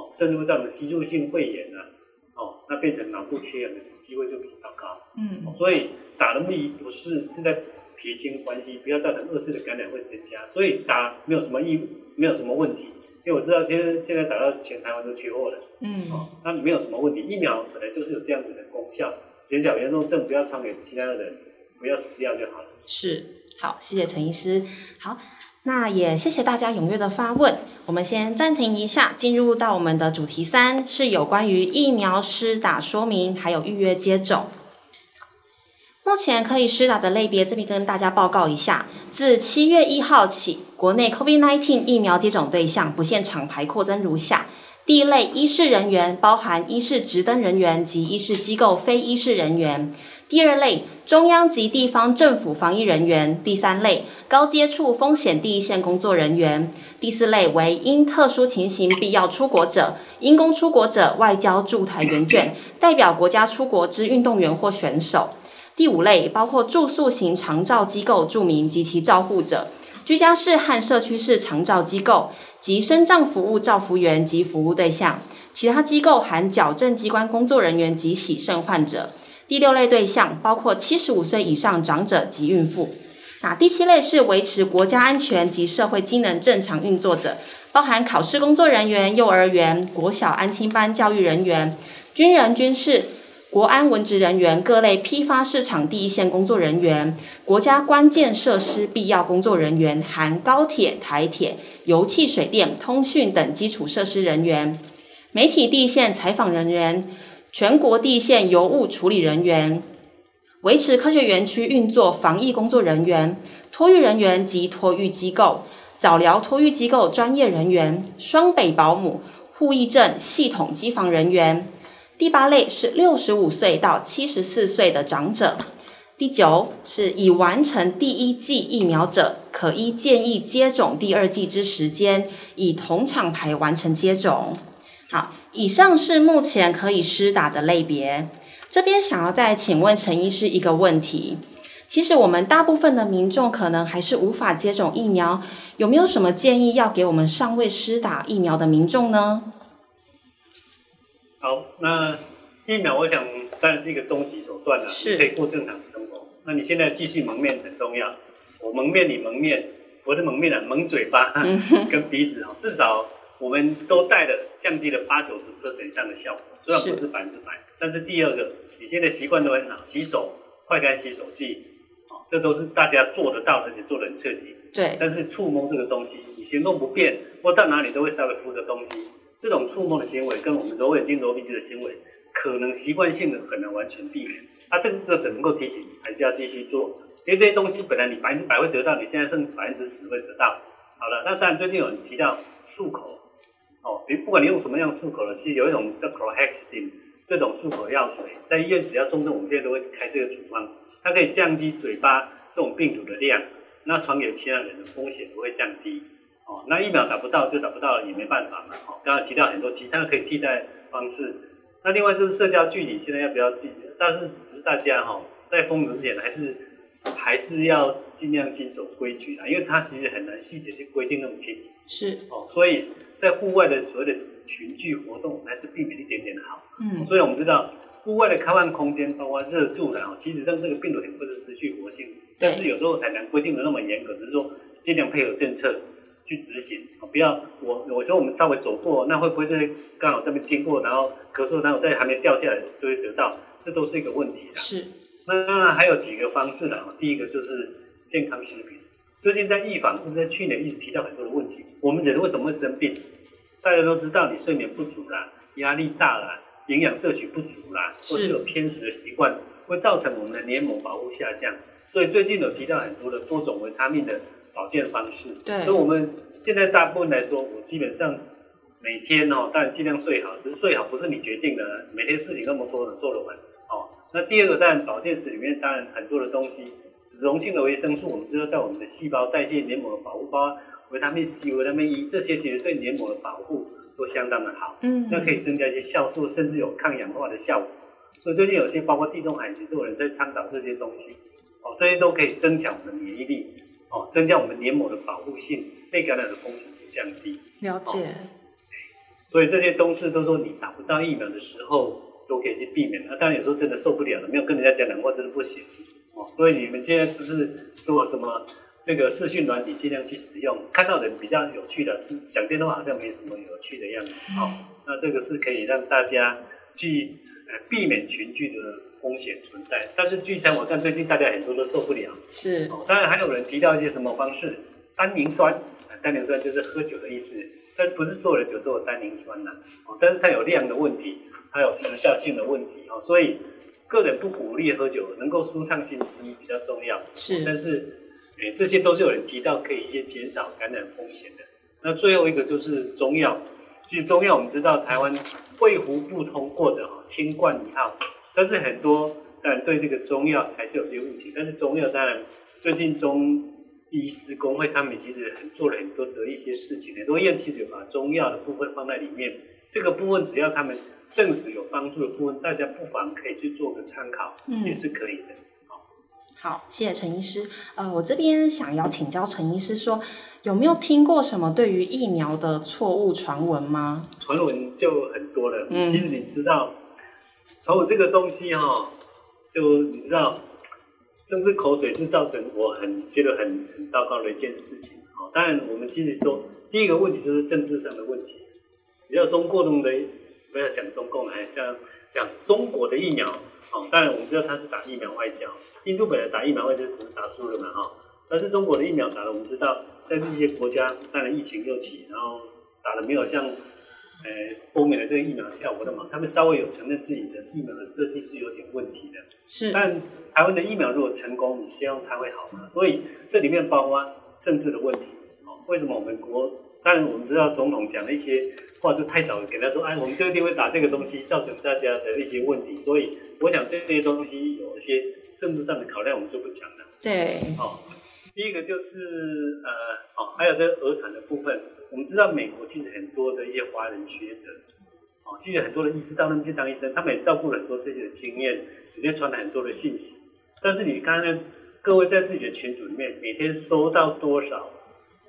哦，甚至会造成吸入性肺炎啊，哦，那变成脑部缺氧的机会就比较高。嗯、哦，所以打的目的不是是在撇清关系，不要造成二次的感染会增加。所以打没有什么意，没有什么问题。因为我知道现在现在打到全台湾都缺货了。嗯，哦，那没有什么问题。疫苗本来就是有这样子的功效，减少严重症，不要传给其他的人，不要死掉就好了。是，好，谢谢陈医师。好。那也谢谢大家踊跃的发问。我们先暂停一下，进入到我们的主题三，是有关于疫苗施打说明，还有预约接种。目前可以施打的类别，这边跟大家报告一下。自七月一号起，国内 COVID-19 疫苗接种对象不限厂牌扩增如下：第一类，医事人员，包含医事执登人员及医事机构非医事人员。第二类，中央及地方政府防疫人员；第三类，高接触风险第一线工作人员；第四类为因特殊情形必要出国者、因公出国者、外交驻台援眷、代表国家出国之运动员或选手；第五类，包括住宿型长照机构住民及其照护者、居家式和社区式长照机构及身障服务照服员及服务对象；其他机构含矫正机关工作人员及洗肾患者。第六类对象包括七十五岁以上长者及孕妇。那第七类是维持国家安全及社会机能正常运作者，包含考试工作人员、幼儿园、国小安亲班教育人员、军人、军事、国安文职人员、各类批发市场第一线工作人员、国家关键设施必要工作人员，含高铁、台铁、油气、水电、通讯等基础设施人员、媒体第一线采访人员。全国地线邮务处理人员，维持科学园区运作防疫工作人员，托育人员及托育机构，早疗托育机构专业人员，双北保姆，护疫证系统机房人员。第八类是六十五岁到七十四岁的长者。第九是已完成第一剂疫苗者，可依建议接种第二剂之时间，以同厂牌完成接种。好。以上是目前可以施打的类别。这边想要再请问陈医师一个问题：其实我们大部分的民众可能还是无法接种疫苗，有没有什么建议要给我们尚未施打疫苗的民众呢？好，那疫苗我想当然是一个终极手段了，是可以过正常生活。那你现在继续蒙面很重要，我蒙面你蒙面，我的蒙面啊蒙嘴巴 跟鼻子啊，至少。我们都带了，降低了八九十%以上的效果，虽然不是百分之百。但是第二个，你现在习惯都很好，洗手、快干洗手剂，哦，这都是大家做得到，而且做得很彻底。对。但是触摸这个东西，你行动不便，或到哪里都会稍微扶着东西，这种触摸的行为跟我们揉眼睛、揉鼻子的行为，可能习惯性的很难完全避免。那、啊、这个只能够提醒，还是要继续做，因为这些东西本来你百分之百会得到，你现在剩百分之十会得到。好了，那当然最近有人提到漱口。哦，你不管你用什么样漱口的，其实有一种叫 chlorhexidine 这种漱口药水，在医院只要重症，我们现在都会开这个处方，它可以降低嘴巴这种病毒的量，那传给其他人的风险不会降低。哦，那疫苗打不到就打不到了，也没办法嘛。哦，刚刚提到很多其他可以替代方式。那另外就是社交距离，现在要不要继续？但是只是大家哈、哦，在封城之前还是还是要尽量遵守规矩啦，因为它其实很难细节去规定那么清楚。是哦，所以在户外的所谓的群聚活动，还是避免一点点的好。嗯，所以我们知道户外的开放空间，包括热度然后其实让这个病毒也不是失去活性，但是有时候很难规定的那么严格，只是说尽量配合政策。去执行，不要我我说我们稍微走过，那会不会在刚好这边经过，然后咳嗽，然后在还没掉下来就会得到，这都是一个问题啦。是，那当然还有几个方式啦，第一个就是健康食品。最近在预防，或者在去年一直提到很多的问题。我们人为什么会生病？大家都知道，你睡眠不足啦，压力大啦，营养摄取不足啦，或是有偏食的习惯，会造成我们的黏膜保护下降。所以最近有提到很多的多种维他命的。保健方式，对，所以我们现在大部分来说，我基本上每天哦，当然尽量睡好，只是睡好不是你决定的，每天事情那么多的做得完哦。那第二个，当然保健室里面当然很多的东西，脂溶性的维生素，我们知道在我们的细胞代谢黏膜的保护，包括维他命 C、维他命 E 这些，其实对黏膜的保护都相当的好，嗯，那可以增加一些酵素，甚至有抗氧化的效果。所以最近有些包括地中海型都有人在倡导这些东西，哦，这些都可以增强我们的免疫力。哦，增加我们黏膜的保护性，被感染的风险就降低。了解。哦，所以这些东西都说你打不到疫苗的时候，都可以去避免。那当然有时候真的受不了了，没有跟人家讲两话真的不行。哦，所以你们现在不是说什么这个视讯软体尽量去使用，看到人比较有趣的，讲电话好像没什么有趣的样子。哦，那这个是可以让大家去呃避免群聚的。风险存在，但是聚餐我看最近大家很多都受不了。是，哦，当然还有人提到一些什么方式，单宁酸，单宁酸就是喝酒的意思，但不是所有的酒都有单宁酸呐，哦，但是它有量的问题，还有时效性的问题，哦，所以个人不鼓励喝酒，能够舒畅心思比较重要。是，但是，诶，这些都是有人提到可以一些减少感染风险的。那最后一个就是中药，其实中药我们知道台湾卫福部通过的哈清冠一号。但是很多当然对这个中药还是有些误解，但是中药当然最近中医师工会他们其实很做了很多的一些事情，很多院其实有把中药的部分放在里面，这个部分只要他们证实有帮助的部分，大家不妨可以去做个参考，嗯，也是可以的。好，好，谢谢陈医师。呃，我这边想要请教陈医师说，有没有听过什么对于疫苗的错误传闻吗？传闻就很多了，嗯，其实你知道。从我这个东西哈、哦，就你知道，政治口水是造成我很觉得很很糟糕的一件事情。哦，当然我们其实说第一个问题就是政治上的问题。比较中国的，不要讲中共，还讲讲中国的疫苗。哦，当然我们知道他是打疫苗外交，印度本来打疫苗外交只是打输了嘛哈。但是中国的疫苗打了，我们知道在这些国家，当然疫情又起，然后打了没有像。呃，欧美的这个疫苗效果的嘛，他们稍微有承认自己的疫苗的设计是有点问题的。是，但台湾的疫苗如果成功，你希望它会好吗？所以这里面包括政治的问题。哦，为什么我们国？当然我们知道总统讲了一些话就太早给他说，哎，我们这个地方打这个东西，造成大家的一些问题。所以我想这些东西有一些政治上的考量，我们就不讲了。对。哦，第一个就是呃，哦，还有这个儿产的部分。我们知道美国其实很多的一些华人学者，哦，其实很多的医师到那边去当医生，他们也照顾了很多这些的经验，也就传了很多的信息。但是你看看各位在自己的群组里面，每天收到多少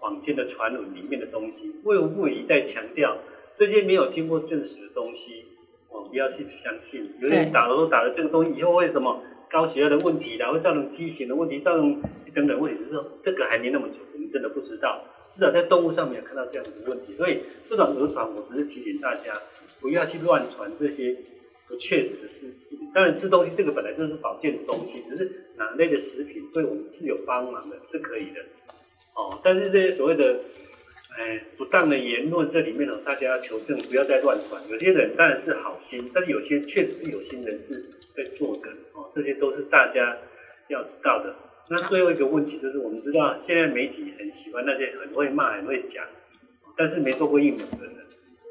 坊间的传闻里面的东西，卫福部一再强调这些没有经过证实的东西，哦，不要去相信。有人打了都打了这个东西，以后会什么高血压的问题，然后会造成畸形的问题，造成等等问题，只是说这个还没那么久，我们真的不知道。至少在动物上没有看到这样的问题，所以这种讹传，我只是提醒大家不要去乱传这些不确实的事事情。当然，吃东西这个本来就是保健的东西，只是哪类的食品对我们是有帮忙的，是可以的。哦，但是这些所谓的哎不当的言论，这里面呢，大家要求证，不要再乱传。有些人当然是好心，但是有些确实是有心人士在作梗。哦，这些都是大家要知道的。那最后一个问题就是，我们知道现在媒体很喜欢那些很会骂、很会讲，但是没做过疫苗的人，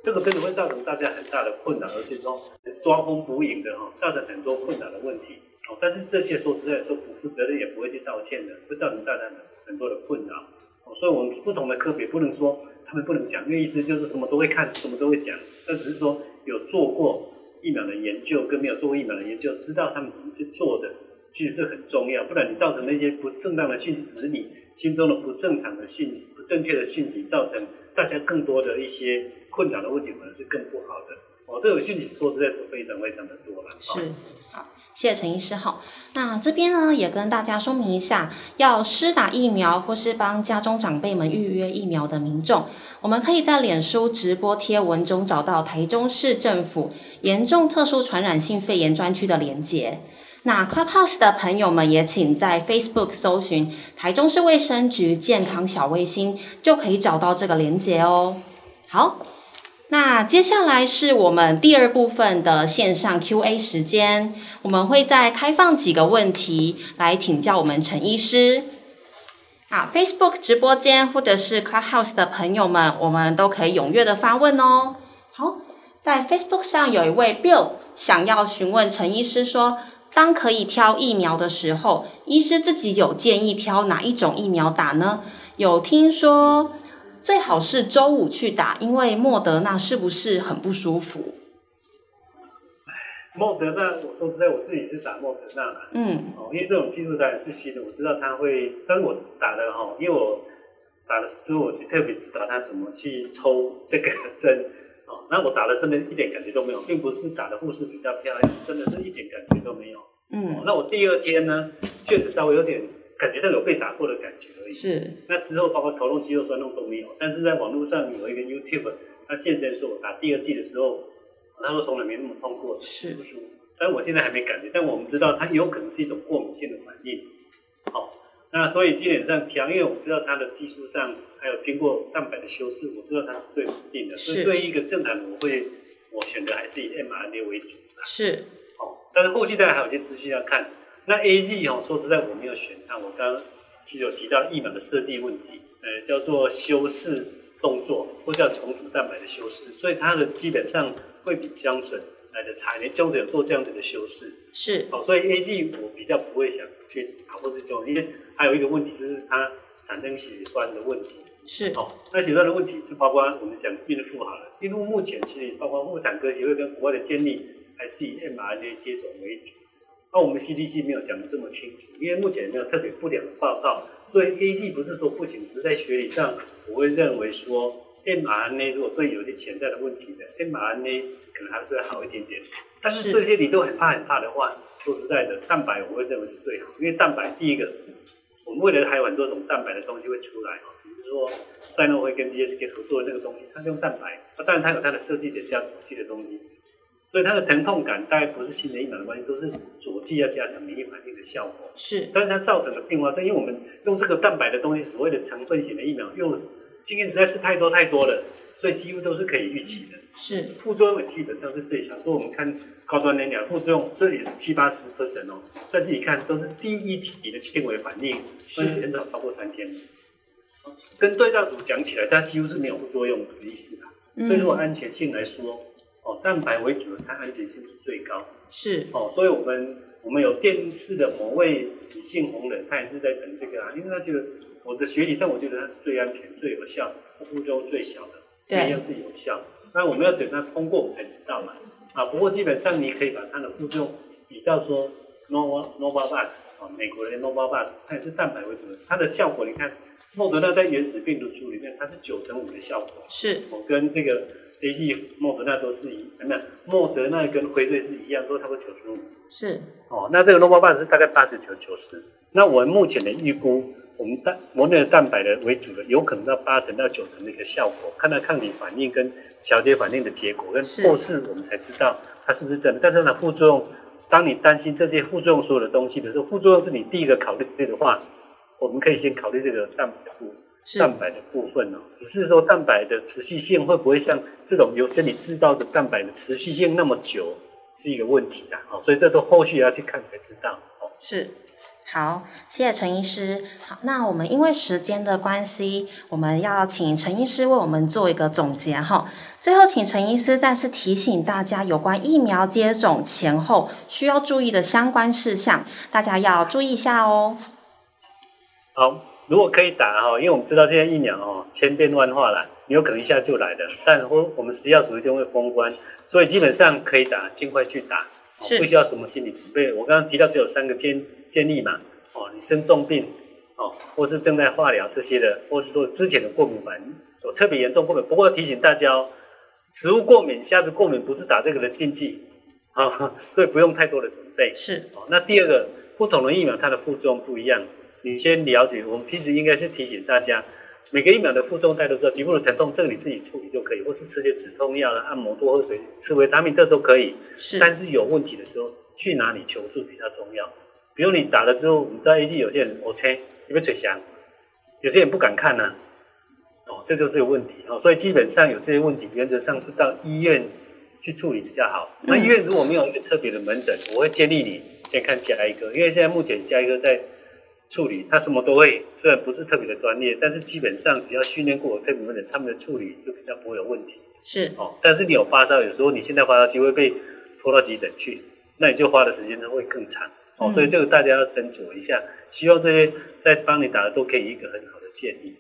这个真的会造成大家很大的困扰，而且说抓风捕影的哈，造成很多困扰的问题。哦，但是这些说实在说不负责任，也不会去道歉的，会造成大家的很多的困扰。所以我们不同的科别不能说他们不能讲，因为意思就是什么都会看，什么都会讲，那只是说有做过疫苗的研究跟没有做过疫苗的研究，知道他们怎么去做的，其实是很重要。不然你造成那些不正当的讯息，只是你心中的不正常的讯息、不正确的讯息，造成大家更多的一些困扰的问题，可能是更不好的。哦，这种讯息说实在是非常非常的多了。是，谢谢陈医师。好，那这边呢也跟大家说明一下，要施打疫苗或是帮家中长辈们预约疫苗的民众，我们可以在脸书直播贴文中找到台中市政府严重特殊传染性肺炎专区的连结。那 Clubhouse 的朋友们也请在 Facebook 搜寻台中市卫生局健康小卫星，就可以找到这个连结哦。好。那接下来是我们第二部分的线上 Q&A 时间，我们会再开放几个问题来请教我们陈医师。好，Facebook 直播间或者是 Clubhouse 的朋友们，我们都可以踊跃的发问哦。好，在 Facebook 上有一位 Bill 想要询问陈医师说，当可以挑疫苗的时候，医师自己有建议挑哪一种疫苗打呢？有听说。最好是周五去打，因为莫德纳是不是很不舒服？莫德纳，我说实在，我自己是打莫德纳的。嗯。哦，因为这种技术当然是新的，我知道他会，但我打的哈，因为我打的时候，我是特别知道他怎么去抽这个针。哦，那我打的真的一点感觉都没有，并不是打的护士比较漂亮，真的是一点感觉都没有。嗯。哦，那我第二天呢，确实稍微有点。感觉上有被打过的感觉而已。是。那之后包括头痛、肌肉酸痛都没有。但是在网络上有一个 YouTube，他现身说我打第二剂的时候，他说从来没那么痛过，是不舒服。但我现在还没感觉。但我们知道它有可能是一种过敏性的反应。好，那所以基本上调，因为我们知道它的技术上还有经过蛋白的修饰，我知道它是最稳定的。所以对一个正常的，我会我选择还是以 mRNA 为主的。是。好，但是后续当然还有些资讯要看。那 A G 哦，说实在我没有选它。我刚刚其实有提到疫苗的设计问题，呃，叫做修饰动作，或叫重组蛋白的修饰，所以它的基本上会比江省来的差一点。江省有做这样子的修饰，是。哦，所以 A G 我比较不会想去打破这种，因为还有一个问题就是它产生血栓的问题。是。哦，那血栓的问题是包括我们讲孕妇好了，孕妇目前其实包括妇产科协会跟国外的建立，还是以 mRNA 接种为主。那、啊、我们 CDC 没有讲的这么清楚，因为目前没有特别不良的报告，所以 AG 不是说不行，只是在学理上，我会认为说 mRNA 如果对有些潜在的问题的 mRNA 可能还是会好一点点。但是这些你都很怕很怕的话，说实在的，蛋白我会认为是最好，因为蛋白第一个，我们未来还有很多种蛋白的东西会出来，比如说赛诺会跟 GSK 合作的那个东西，它是用蛋白，那当然它有它的设计点加佐剂的东西。所以它的疼痛感大概不是新的疫苗的关系，都是佐剂要加强免疫反应的效果。是，但是它造成的并发症，因为我们用这个蛋白的东西，所谓的成分型的疫苗，用的经验实在是太多太多了，所以几乎都是可以预期的。是，副作用基本上是最小。所以我们看高端的疫苗副作用，这里是七八十 percent 哦，但是你看都是第一级的轻微反应，所以很少超过三天。跟对照组讲起来，它几乎是没有副作用的意思的。所以说安全性来说。哦，蛋白为主的，它安全性是最高。是哦，所以我们我们有电视的某位女性红人，她也是在等这个啊，因为她觉得我的学理上，我觉得它是最安全、最有效、副作用最小的，对，要是有效。那我们要等它通过，我们才知道嘛。啊，不过基本上你可以把它的副作用比较说，Nova Novavax 啊，美国的 Novavax，它也是蛋白为主的，它的效果你看，莫德纳在原始病毒株里面，它是九成五的效果。是，我跟这个。A G 莫德纳都是一，没有莫德纳跟辉瑞是一样，都差不多九十五。是哦，那这个 Novavax 是大概八十九九十。那我们目前的预估，我们蛋国内的蛋白的为主的，有可能到八成到九成的一个效果，看到抗体反应跟调节反应的结果，跟后世我们才知道它是不是真的。但是呢，副作用，当你担心这些副作用所有的东西的时候，副作用是你第一个考虑的话，我们可以先考虑这个蛋白部。蛋白的部分哦，只是说蛋白的持续性会不会像这种由身体制造的蛋白的持续性那么久，是一个问题啊。所以这都后续要去看才知道。哦是，好，谢谢陈医师。好，那我们因为时间的关系，我们要请陈医师为我们做一个总结哈。最后，请陈医师再次提醒大家有关疫苗接种前后需要注意的相关事项，大家要注意一下哦。好。如果可以打哈，因为我们知道现在疫苗哦千变万化啦，你有可能一下就来的，但我我们食药署一定会封关，所以基本上可以打，尽快去打，不需要什么心理准备。我刚刚提到只有三个建建议嘛，哦，你生重病哦，或是正在化疗这些的，或是说之前的过敏反应有特别严重过敏。不过提醒大家哦，食物过敏、虾子过敏不是打这个的禁忌啊，所以不用太多的准备。是哦，那第二个，不同的疫苗它的副作用不一样。你先了解，我们其实应该是提醒大家，每个疫苗的副作用大家都知道，局部的疼痛这个你自己处理就可以，或是吃些止痛药、按摩、多喝水、吃维他命这都可以。是，但是有问题的时候去哪里求助比较重要。比如你打了之后，你知道 A G 有些人我切，你被吹响，有些人不敢看呢、啊，哦，这就是有问题哦。所以基本上有这些问题，原则上是到医院去处理比较好。那医院如果没有一个特别的门诊，我会建议你先看加医科，因为现在目前加医科在。处理他什么都会，虽然不是特别的专业，但是基本上只要训练过特别的人，他们的处理就比较不会有问题。是哦，但是你有发烧，有时候你现在发烧机会被拖到急诊去，那你就花的时间会更长。哦，嗯、所以这个大家要斟酌一下。希望这些在帮你打的都可以一个很好的建议。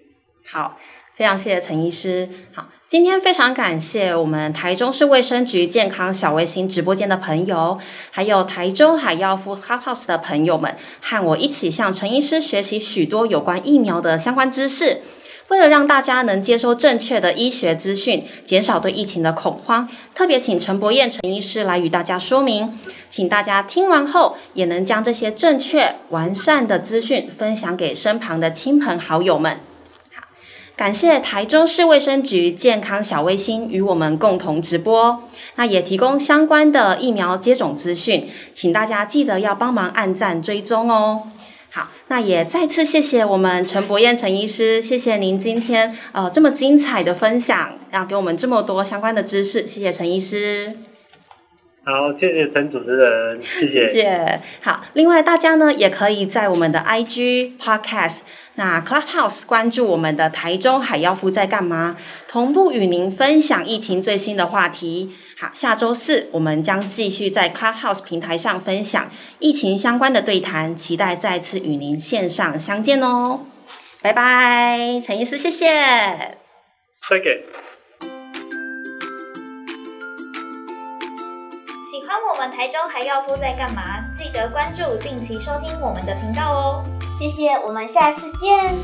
好。非常谢谢陈医师。好，今天非常感谢我们台中市卫生局健康小卫星直播间的朋友，还有台中海药夫 Clubhouse 的朋友们，和我一起向陈医师学习许多有关疫苗的相关知识。为了让大家能接收正确的医学资讯，减少对疫情的恐慌，特别请陈博彦陈医师来与大家说明。请大家听完后，也能将这些正确完善的资讯分享给身旁的亲朋好友们。感谢台中市卫生局健康小卫星与我们共同直播，那也提供相关的疫苗接种资讯，请大家记得要帮忙按赞追踪哦。好，那也再次谢谢我们陈博彦陈医师，谢谢您今天呃这么精彩的分享，要给我们这么多相关的知识，谢谢陈医师。好，谢谢陈主持人，谢谢。谢谢。好，另外大家呢也可以在我们的 IG Podcast。那 Clubhouse 关注我们的台中海妖夫在干嘛？同步与您分享疫情最新的话题。好，下周四我们将继续在 Clubhouse 平台上分享疫情相关的对谈，期待再次与您线上相见哦。拜拜，陈医师，谢谢。再见。不管台中还要敷在干嘛？记得关注定期收听我们的频道哦。谢谢我们下次见。